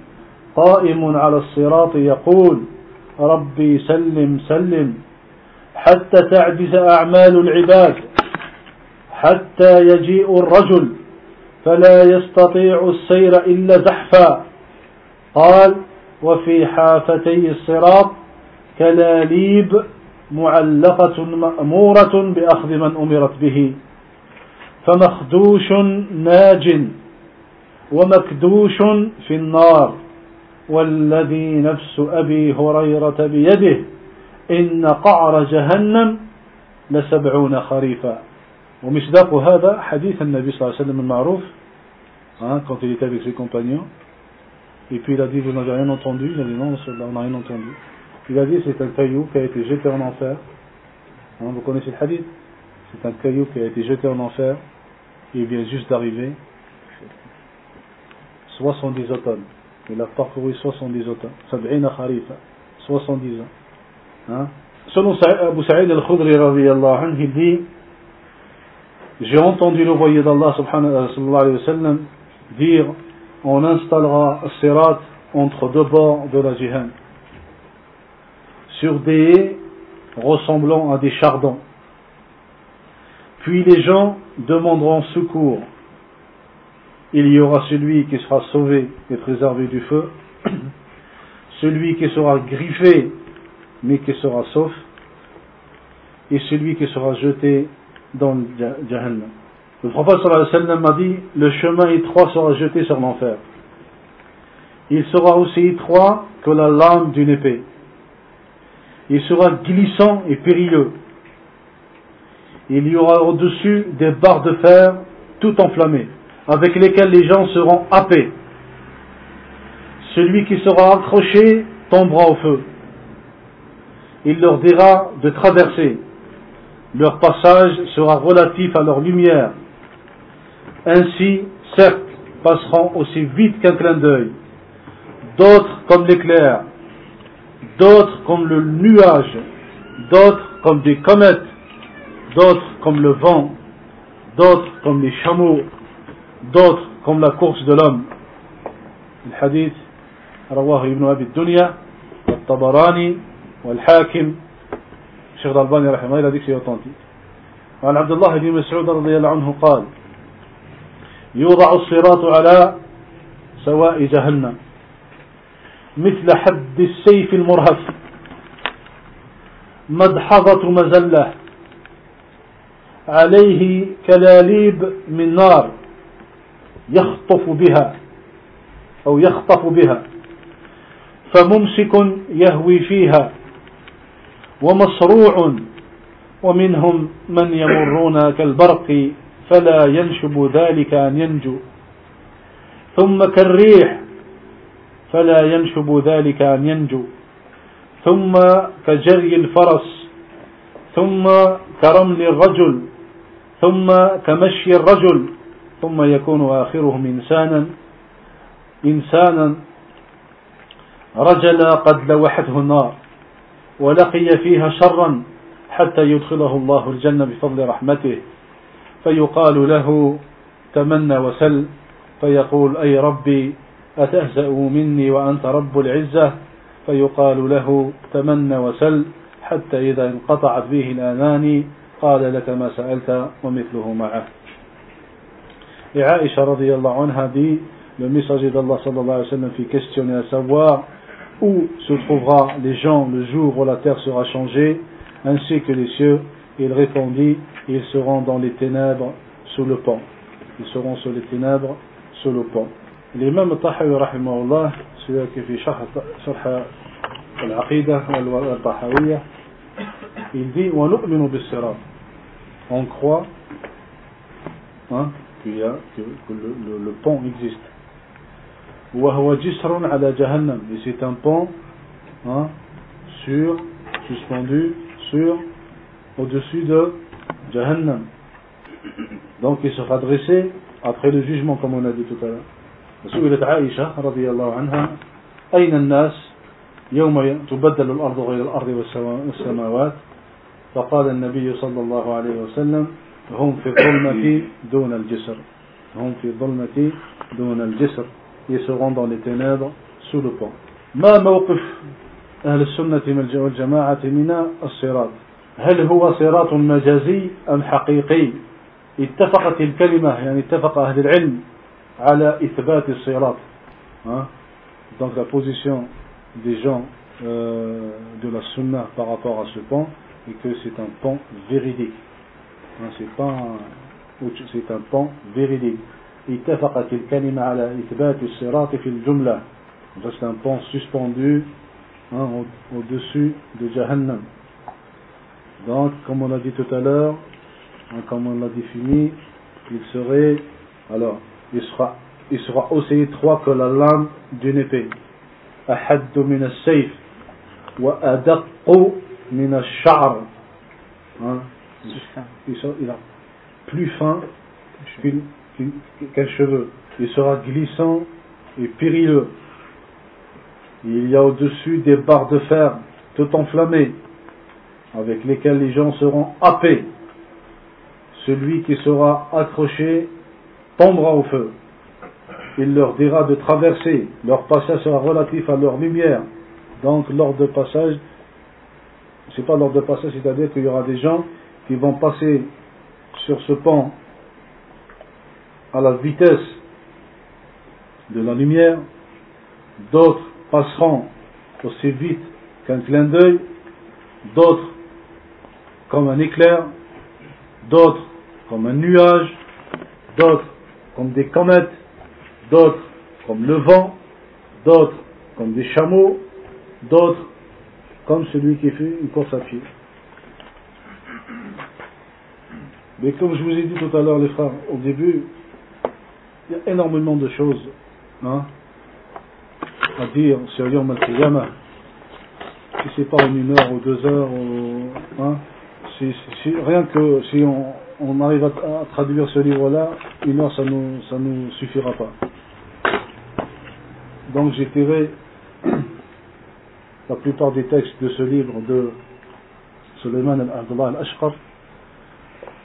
قائم على الصراط يقول ربي سلم سلم. حتى تعجز أعمال العباد حتى يجيء الرجل. فلا يستطيع السير إلا زحفا. قال وفي حافتي الصراط كلاليب معلقة مأمورة بأخذ من أمرت به. فمخدوش ناج ومكدوش في النار. والذي نفس أبي هريرة بيده إن قعر جهنم لسبعون خريفا. ومصداق هذا حديث النبي صلى الله عليه وسلم المعروف hein, quand il était avec ses compagnons et puis il a dit vous n'avez rien entendu il a dit non on n'a rien entendu il a dit c'est un caillou qui a été jeté en enfer hein, vous connaissez le hadith c'est un caillou qui a été jeté en enfer et il vient juste d'arriver 70 automnes. Il a parcouru 70 automnes. 70 ans. Hein? Selon Abu Sa'id al-Khudri, il dit j'ai entendu le voyer d'Allah dire on installera Sirat entre deux bords de la Jihad, sur des haies ressemblant à des chardons. Puis les gens demanderont secours. Il y aura celui qui sera sauvé et préservé du feu, celui qui sera griffé mais qui sera sauf, et celui qui sera jeté dans le prophète sallallahu a dit, le chemin étroit sera jeté sur l'enfer. Il sera aussi étroit que la lame d'une épée. Il sera glissant et périlleux. Il y aura au-dessus des barres de fer tout enflammées, avec lesquelles les gens seront happés. Celui qui sera accroché tombera au feu. Il leur dira de traverser Leur passage sera relatif à leur lumière ainsi, certes, passeront aussi vite qu'un clin d'œil, d'autres comme l'éclair, d'autres comme le nuage, d'autres comme des comètes, d'autres comme le vent, d'autres comme les chameaux, d'autres comme la course de l'homme. Le hadith, رواه ابن أبي الدنيا والطبراني والحاكم الشيخ الألباني رحمه الله c'est authentique. وعن عبد الله بن مسعود رضي الله عنه قال يوضع الصراط على سواء جهنم مثل حد السيف المرهف مدحضة مزلة عليه كلاليب من نار يخطف بها أو يخطف بها فممسك يهوي فيها ومصروع ومنهم من يمرون كالبرق فلا ينشب ذلك أن ينجو. ثم كالريح فلا ينشب ذلك أن ينجو. ثم كجري الفرس ثم كرمل الرجل ثم كمشي الرجل ثم يكون آخرهم إنسانا. إنسانا رجل قد لوحته النار. ولقي فيها شرا حتى يدخله الله الجنة بفضل رحمته. فيقال له تمنى وسل. فيقول أي ربي أتهزأ مني وأنت رب العزة؟ فيقال له تمنى وسل. حتى إذا انقطعت به الآنان قال لك ما سألت ومثله معه. Et Aïcha radiallahu anha dit, le messager d'Allah sallallahu alayhi wa sallam fit questionner à savoir où se trouvera les gens le jour où la terre sera changée, ainsi que les cieux. Il répondit, ils seront dans les ténèbres sous le pont. Ils seront sur les ténèbres sous le pont. L'imam Tahawi rahimahullah, celui qui fait sharh al-aqidah al-tahawiyya, il dit وَنُؤْمِنُ بِالسِّرَاطِ On croit hein, qu'il y a, que, que le, le, le pont existe. وهو جسر على جهنم et c'est un pont hein, sur suspendu sur au-dessus de Jahannam. Donc il sera dressé après le jugement comme on a dit tout à l'heure. سئلت عائشة رضي الله عنها أين الناس يوم تبدل الأرض غير الأرض والسماوات فقال النبي صلى الله عليه وسلم هم في الظلمة دون الجسر هم في الظلمة دون الجسر ils seront dans les ténèbres sous le pont ما موقف أهل السنة والجماعة من الصراط هل هو صراط مجازي أم حقيقي اتفقت الكلمة يعني اتفق أهل العلم على إثبات الصراط donc la position des gens euh, de la sunna par rapport à ce pont est que c'est un pont véridique hein, c'est pas c'est un pont véridique اتفقت الكلمة على إثبات الصراط في الجملة c'est un pont suspendu hein, au-dessus au de Jahannam Donc, comme on l'a dit tout à l'heure, hein, comme on l'a défini, il serait, alors, il sera, il sera aussi étroit que la lame d'une épée. أحد من السيف وأدق من الشعر hein, il, sera, il a plus fin qu'un cheveu il sera glissant et périlleux il y a au-dessus des barres de fer tout enflammées avec lesquels les gens seront happés. Celui qui sera accroché tombera au feu. il leur dira de traverser. Leur passage sera relatif à leur lumière. Donc, l'ordre de passage, c'est pas l'ordre de passage, c'est-à-dire qu'il y aura des gens qui vont passer sur ce pont à la vitesse de la lumière, d'autres passeront aussi vite qu'un clin d'œil, d'autres comme un éclair, d'autres comme un nuage, d'autres comme des comètes, d'autres comme le vent, d'autres comme des chameaux, d'autres comme celui qui fait une course à pied. Mais comme je vous ai dit tout à l'heure, les frères, au début, il y a énormément de choses hein, à dire sur Yom al Si c'est pas en une heure ou deux heures, hein, rien que si on, arrive à, traduire ce livre-là, une heure ça nous, nous suffira pas. Donc j'ai tiré la plupart des textes de ce livre de Suleiman al-Abdullah al-Ashqar,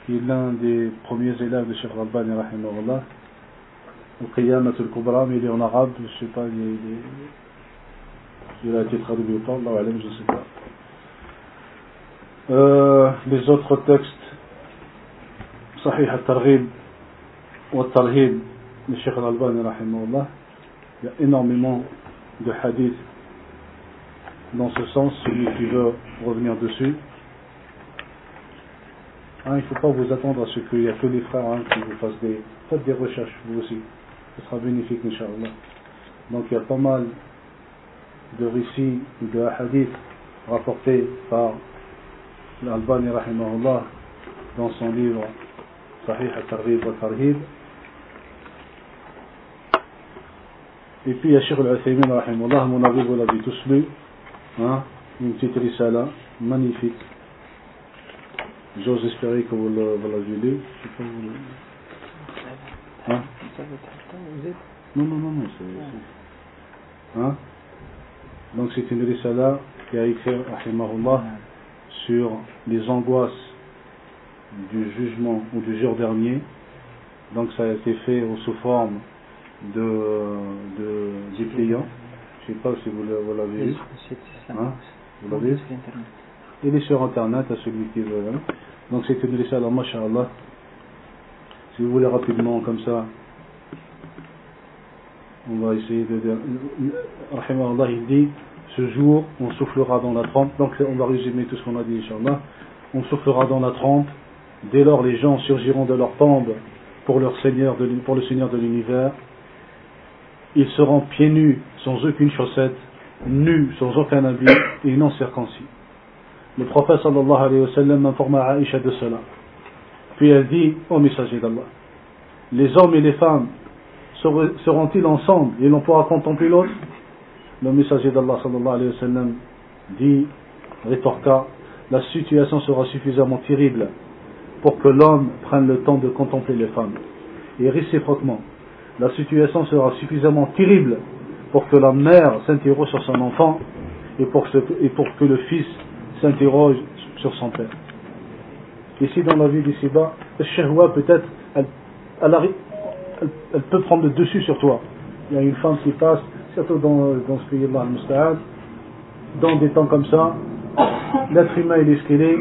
qui est l'un des premiers élèves de Sheikh Rabbani, rahimahullah, au Qiyamat al-Kubra, mais il est en arabe, je ne sais pas, il, a été traduit ou pas, je ne sais pas. Euh, les autres textes, Sahih al-Targhib ou al-Tarhib, de Sheikh al-Albani, il y a énormément de hadiths dans ce sens, celui qui veut revenir dessus. Hein, il ne faut pas vous attendre à ce qu'il n'y a que les frères hein, qui vous fassent des, faites des recherches, vous aussi. Ce sera bénéfique, Inch'Allah. Donc il y a pas mal de récits de hadiths rapportés par l'Albani rahimahullah dans son livre Sahih al-Targhib wa Tarhib. Et puis il y a Sheikh al-Uthaymin rahimahullah, mon avis vous l'avez tous lu, hein, une petite risala magnifique. J'ose espérer que vous l'avez lu. Hein? Non, non, non, non. c'est... Hein? Donc c'est une risala qui a écrit, rahimahullah, sur les angoisses du jugement ou du jour dernier. Donc ça a été fait sous forme de, de dépliant. Je ne sais pas si vous l'avez vu. Hein? Vous l'avez Il est sur internet à celui qui veut. Hein. Donc c'est une risala, mashallah. Si vous voulez rapidement comme ça, on va essayer de dire. Rahimahullah, il dit ce jour, on soufflera dans la trompe. Donc, on va résumer tout ce qu'on a dit, Inch'Allah. On soufflera dans la trompe. Dès lors, les gens surgiront de leur tombe pour, leur Seigneur pour le Seigneur de l'univers. Ils seront pieds nus, sans aucune chaussette, nus, sans aucun habit, et non circoncis. Le prophète sallallahu alayhi wa sallam informa Aïcha de cela. Puis elle dit au messager d'Allah, les hommes et les femmes seront-ils ensemble et l'on pourra contempler l'autre? Le messager d'Allah dit, rétorqua, la situation sera suffisamment terrible pour que l'homme prenne le temps de contempler les femmes. Et réciproquement, la situation sera suffisamment terrible pour que la mère s'interroge sur son enfant et pour, que le fils s'interroge sur son père. Ici, dans la vie d'ici-bas, le peut-être, elle, elle, peut prendre le dessus sur toi. Il y a une femme qui passe, surtout dans, dans ce pays-là, dans des temps comme ça, l'être humain il est ce qu'il est,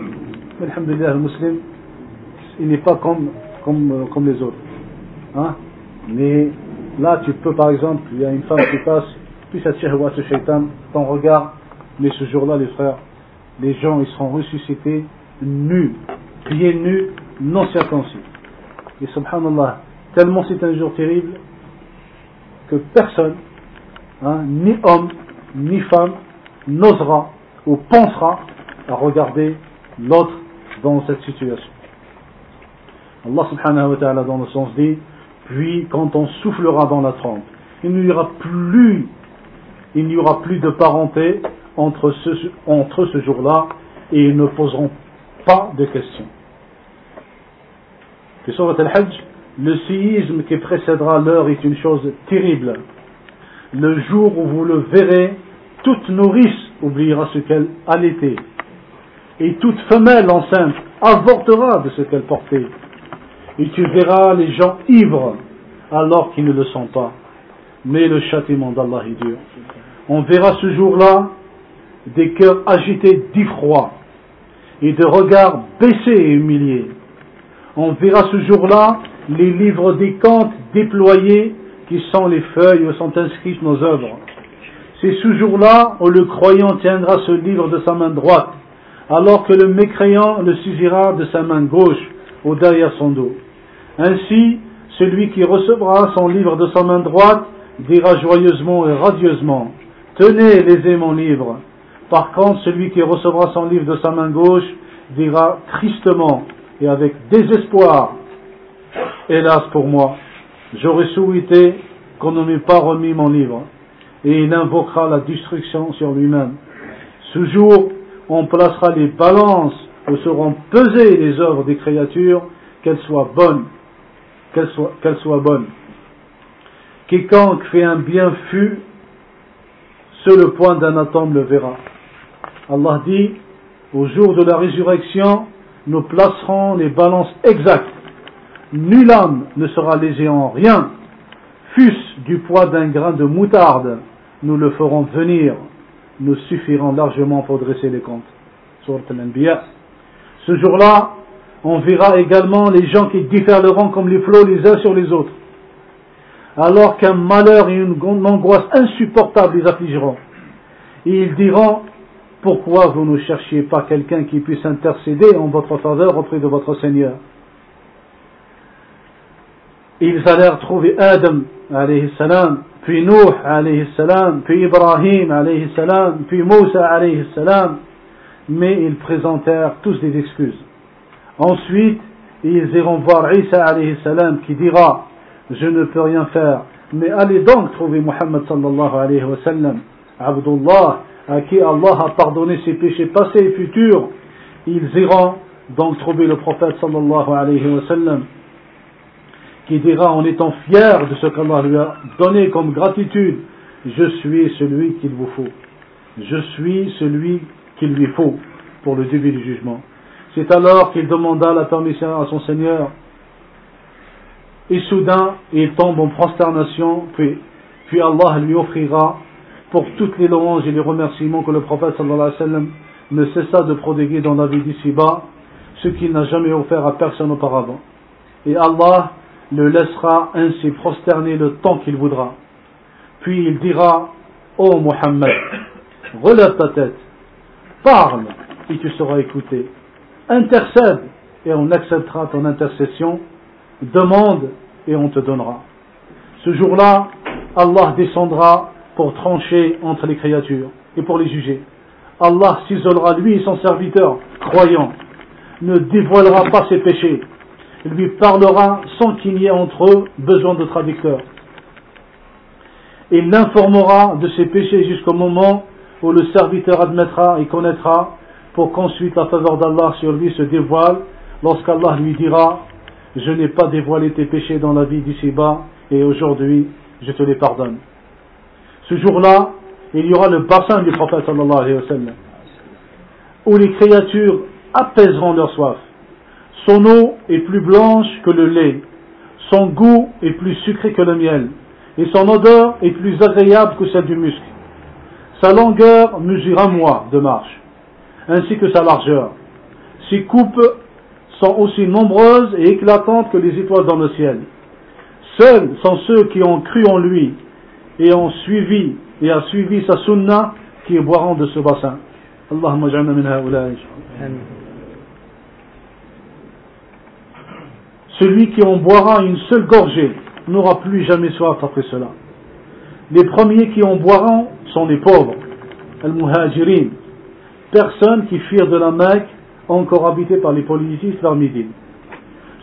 mais alhamdulillah, le musulman, il n'est pas comme, comme, euh, comme les autres. Hein? Mais là, tu peux par exemple, il y a une femme qui passe, puis ça tire ce shaitan, ton regard, mais ce jour-là, les frères, les gens, ils seront ressuscités nus, pieds nus, non circoncis. Et subhanallah, tellement c'est un jour terrible que personne Hein, ni homme, ni femme n'osera ou pensera à regarder l'autre dans cette situation. Allah subhanahu wa ta'ala dans le sens dit, puis quand on soufflera dans la trompe, il n'y aura plus, il n'y aura plus de parenté entre ce, jour-là et ils ne poseront pas de questions. Sur al-Hajj, le séisme qui précédera l'heure est une chose terrible le jour où vous le verrez, toute nourrice oubliera ce qu'elle allaitait, et toute femelle enceinte avortera de ce qu'elle portait. Et tu verras les gens ivres alors qu'ils ne le sont pas, mais le châtiment d'Allah est dur. On verra ce jour-là des cœurs agités d'effroi et de regards baissés et humiliés. On verra ce jour-là les livres des contes déployés qui sont les feuilles où sont inscrites nos œuvres. C'est ce jour-là où le croyant tiendra ce livre de sa main droite, alors que le mécréant le saisira de sa main gauche ou derrière son dos. Ainsi, celui qui recevra son livre de sa main droite dira joyeusement et radieusement, Tenez, les mon livre. Par contre, celui qui recevra son livre de sa main gauche dira tristement et avec désespoir, Hélas pour moi, j'aurais souhaité qu'on ne m'ait pas remis mon livre. Et il invoquera la destruction sur lui-même. Ce jour, on placera les balances où seront pesées les œuvres des créatures, qu'elles soient bonnes, qu'elles soient, bonnes. Quiconque fait un bien fut, seul le point d'un atome le verra. Allah dit, au jour de la résurrection, nous placerons les balances exactes. Nulle âme ne sera lésée en rien, fût-ce du poids d'un grain de moutarde, nous le ferons venir, nous suffirons largement pour dresser les comptes. Ce jour-là, on verra également les gens qui différeront comme les flots les uns sur les autres, alors qu'un malheur et une angoisse insupportable les affligeront. Et ils diront, pourquoi vous ne cherchiez pas quelqu'un qui puisse intercéder en votre faveur auprès de votre Seigneur? Ils allèrent trouver Adam, alayhi salam, puis Nuh, alayhi salam, puis Ibrahim, alayhi salam, puis Moussa, alayhi salam, mais ils présentèrent tous des excuses. Ensuite, ils iront voir Isa alayhi salam qui dira Je ne peux rien faire, mais allez donc trouver Muhammad sallallahu alayhi wa sallam, Abdullah, à qui Allah a pardonné ses péchés passés et futurs. Ils iront donc trouver le prophète sallallahu alayhi wa sallam qui dira en étant fier de ce qu'Allah lui a donné comme gratitude Je suis celui qu'il vous faut. Je suis celui qu'il lui faut pour le début du jugement. C'est alors qu'il demanda la permission à son Seigneur. Et soudain, il tombe en prosternation, puis, puis Allah lui offrira pour toutes les louanges et les remerciements que le prophète sallallahu alayhi wa sallam ne cessa de prodiguer dans la vie d'ici-bas, ce qu'il n'a jamais offert à personne auparavant. Et Allah le laissera ainsi prosterner le temps qu'il voudra. Puis il dira, Ô oh Mohammed, relève ta tête, parle et tu seras écouté. Intercède et on acceptera ton intercession. Demande et on te donnera. Ce jour-là, Allah descendra pour trancher entre les créatures et pour les juger. Allah s'isolera lui et son serviteur, croyant, ne dévoilera pas ses péchés, lui parlera sans qu'il y ait entre eux besoin de traducteur. Il l'informera de ses péchés jusqu'au moment où le serviteur admettra et connaîtra pour qu'ensuite la faveur d'Allah sur lui se dévoile lorsqu'Allah lui dira Je n'ai pas dévoilé tes péchés dans la vie d'ici-bas et aujourd'hui je te les pardonne. Ce jour-là, il y aura le bassin du prophète sallallahu alayhi wa sallam, où les créatures apaiseront leur soif. Son eau est plus blanche que le lait, son goût est plus sucré que le miel, et son odeur est plus agréable que celle du musc. Sa longueur mesure un mois de marche, ainsi que sa largeur. Ses coupes sont aussi nombreuses et éclatantes que les étoiles dans le ciel. Seuls sont ceux qui ont cru en lui et ont suivi et a suivi sa sunna qui boiront de ce bassin. Allahumma Celui qui en boira une seule gorgée n'aura plus jamais soif après cela. Les premiers qui en boiront sont les pauvres, al-muhajirin, personnes qui fuirent de la Mecque encore habitées par les politistes vers Médine.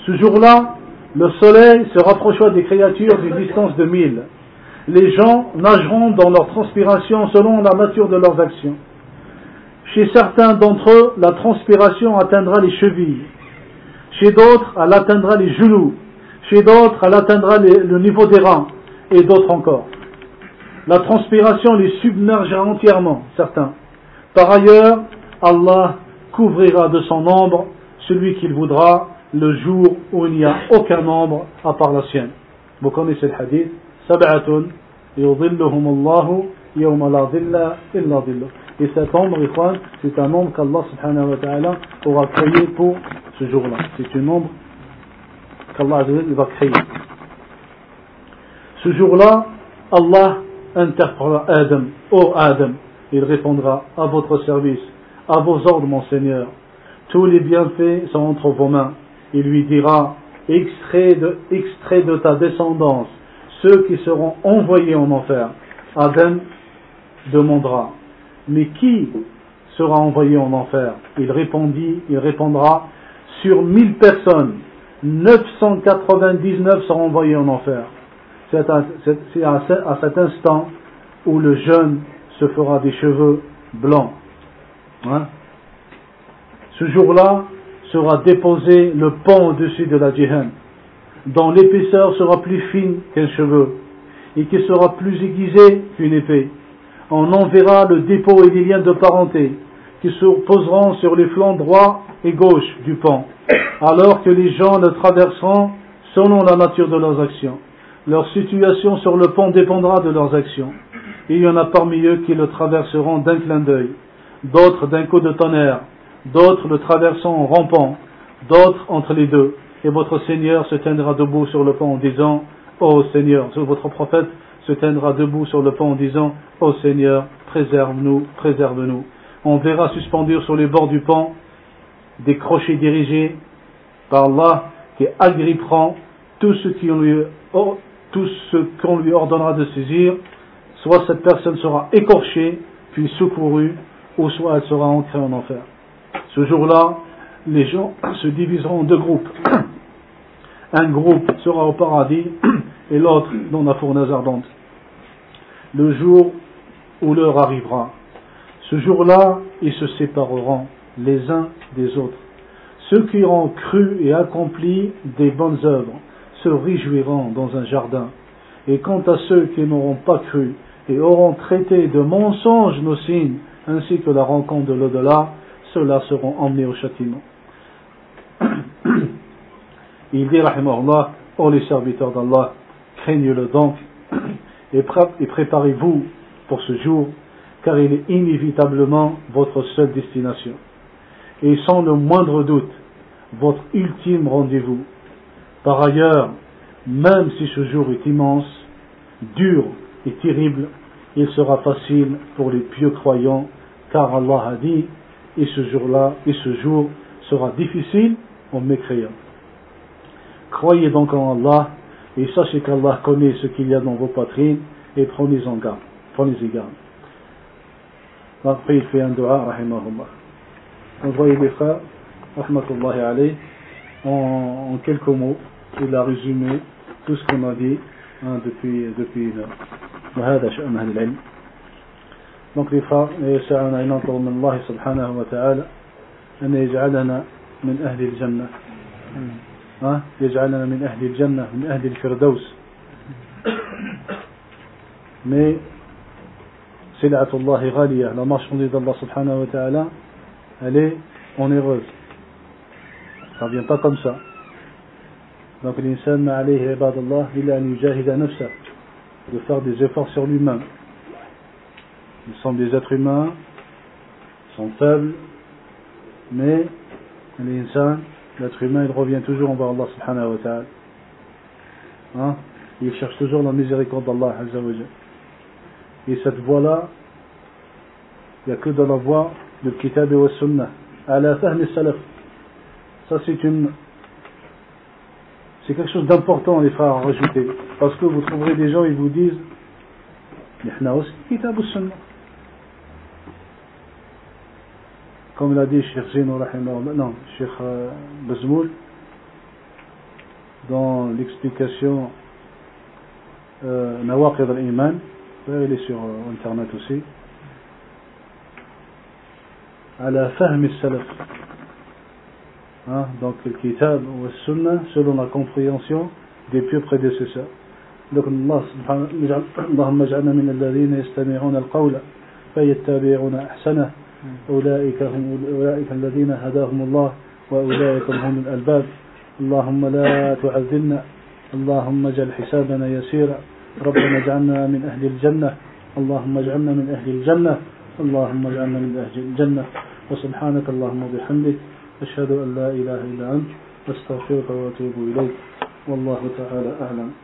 Ce jour-là, le soleil se rapprochera des créatures d'une distance de mille. Les gens nageront dans leur transpiration selon la nature de leurs actions. Chez certains d'entre eux, la transpiration atteindra les chevilles. Chez d'autres, elle atteindra les genoux. Chez d'autres, elle atteindra le niveau des reins. Et d'autres encore. La transpiration les submergera entièrement, certains. Par ailleurs, Allah couvrira de son ombre celui qu'il voudra le jour où il n'y a aucun ombre à part la sienne. Vous connaissez le hadith? Et cet ombre, c'est un ombre qu'Allah subhanahu wa ta'ala aura créé pour ce jour-là. C'est une ombre qu'Allah va créer. Ce jour-là, Allah interpellera Adam. Ô oh Adam, il répondra à votre service, à vos ordres, mon Seigneur. Tous les bienfaits sont entre vos mains. Il lui dira, extrait de ta descendance ceux qui seront envoyés en enfer. Adam demandera, mais qui sera envoyé en enfer? Il répondit, il répondra, sur mille personnes, 999 seront envoyés en enfer. C'est à, cet instant où le jeune se fera des cheveux blancs. Hein? Ce jour-là sera déposé le pont au-dessus de la djihad, dont l'épaisseur sera plus fine qu'un cheveu, et qui sera plus aiguisé qu'une épée. On enverra le dépôt et les liens de parenté, qui se poseront sur les flancs droits et gauches du pont, alors que les gens le traverseront selon la nature de leurs actions. Leur situation sur le pont dépendra de leurs actions. Il y en a parmi eux qui le traverseront d'un clin d'œil, d'autres d'un coup de tonnerre, d'autres le traversant en rampant, d'autres entre les deux. Et votre Seigneur se tiendra debout sur le pont en disant, Ô Seigneur, votre prophète se tiendra debout sur le pont en disant, Ô Seigneur, préserve-nous, préserve-nous. On verra suspendu sur les bords du pont des crochets dirigés par Allah qui agripperont tout ce qui lui, tout ce qu'on lui ordonnera de saisir, soit cette personne sera écorchée, puis secourue, ou soit elle sera entrée en enfer. Ce jour-là, les gens se diviseront en deux groupes. Un groupe sera au paradis et l'autre dans la fournaise ardente. Le jour où l'heure arrivera, ce jour-là, ils se sépareront les uns des autres. Ceux qui auront cru et accompli des bonnes œuvres se réjouiront dans un jardin. Et quant à ceux qui n'auront pas cru et auront traité de mensonges nos signes, ainsi que la rencontre de l'au-delà, ceux-là seront emmenés au châtiment. Il dit, rahimahullah, ô les serviteurs d'Allah, craignez-le donc et préparez-vous pour ce jour, car il est inévitablement votre seule destination. Et sans le moindre doute, votre ultime rendez-vous. Par ailleurs, même si ce jour est immense, dur et terrible, il sera facile pour les pieux croyants, car Allah a dit, et ce jour-là, et ce jour sera difficile aux mécréants. Croyez donc en Allah, et sachez qu'Allah connaît ce qu'il y a dans vos poitrines, et prenez-en garde, prenez-y garde. Après, il fait un dua, rahimahullah. On voyez les frères, rahmatullahi alayh, en, en quelques mots, il a résumé tout ce qu'on a dit hein, depuis, depuis une heure. donc les frères يسعنا أن نطلب من الله سبحانه وتعالى أن يجعلنا من أهل الجنة يجعلنا من أهل الجنة من أهل الفردوس mais سلعة الله غالية la marchandise d'Allah subhanahu wa ta'ala elle est onéreuse ça vient pas comme ça donc l'insan ma alayhi ibadallah illa an yujahida nafsa de faire des efforts sur lui-même Ils sont des êtres humains, sont faibles, mais l'insan, l'être humain, il revient toujours envers Allah subhanahu wa ta'ala. Hein? Il cherche toujours la miséricorde d'Allah azza wa Et cette voie-là, il n'y a que dans la voie de Kitab et Sunnah. la fahmi salaf. Ça c'est une c'est quelque chose d'important les frères à rajouter parce que vous trouverez des gens ils vous disent aussi Kitab Sunnah comme l'a dit Cheikh Zeno, non, Cheikh euh, Bazmoul, dans l'explication euh, Nawaqid al-Iman, il est sur euh, internet aussi, à la fahm salaf donc le kitab ou le sunnah selon la compréhension des pieux prédécesseurs donc Allah اللهم اجعلنا من الذين يستمعون القول فيتبعون أحسنه أولئك هم أولئك الذين هداهم الله وأولئك هم الألباب. اللهم لا تعذلنا اللهم اجعل حسابنا يسيرا. ربنا اجعلنا من أهل الجنة. اللهم اجعلنا من أهل الجنة. اللهم اجعلنا من أهل الجنة. وسبحانك اللهم وبحمدك. أشهد أن لا إله إلا أنت. أستغفرك وأتوب إليك. والله تعالى أعلم.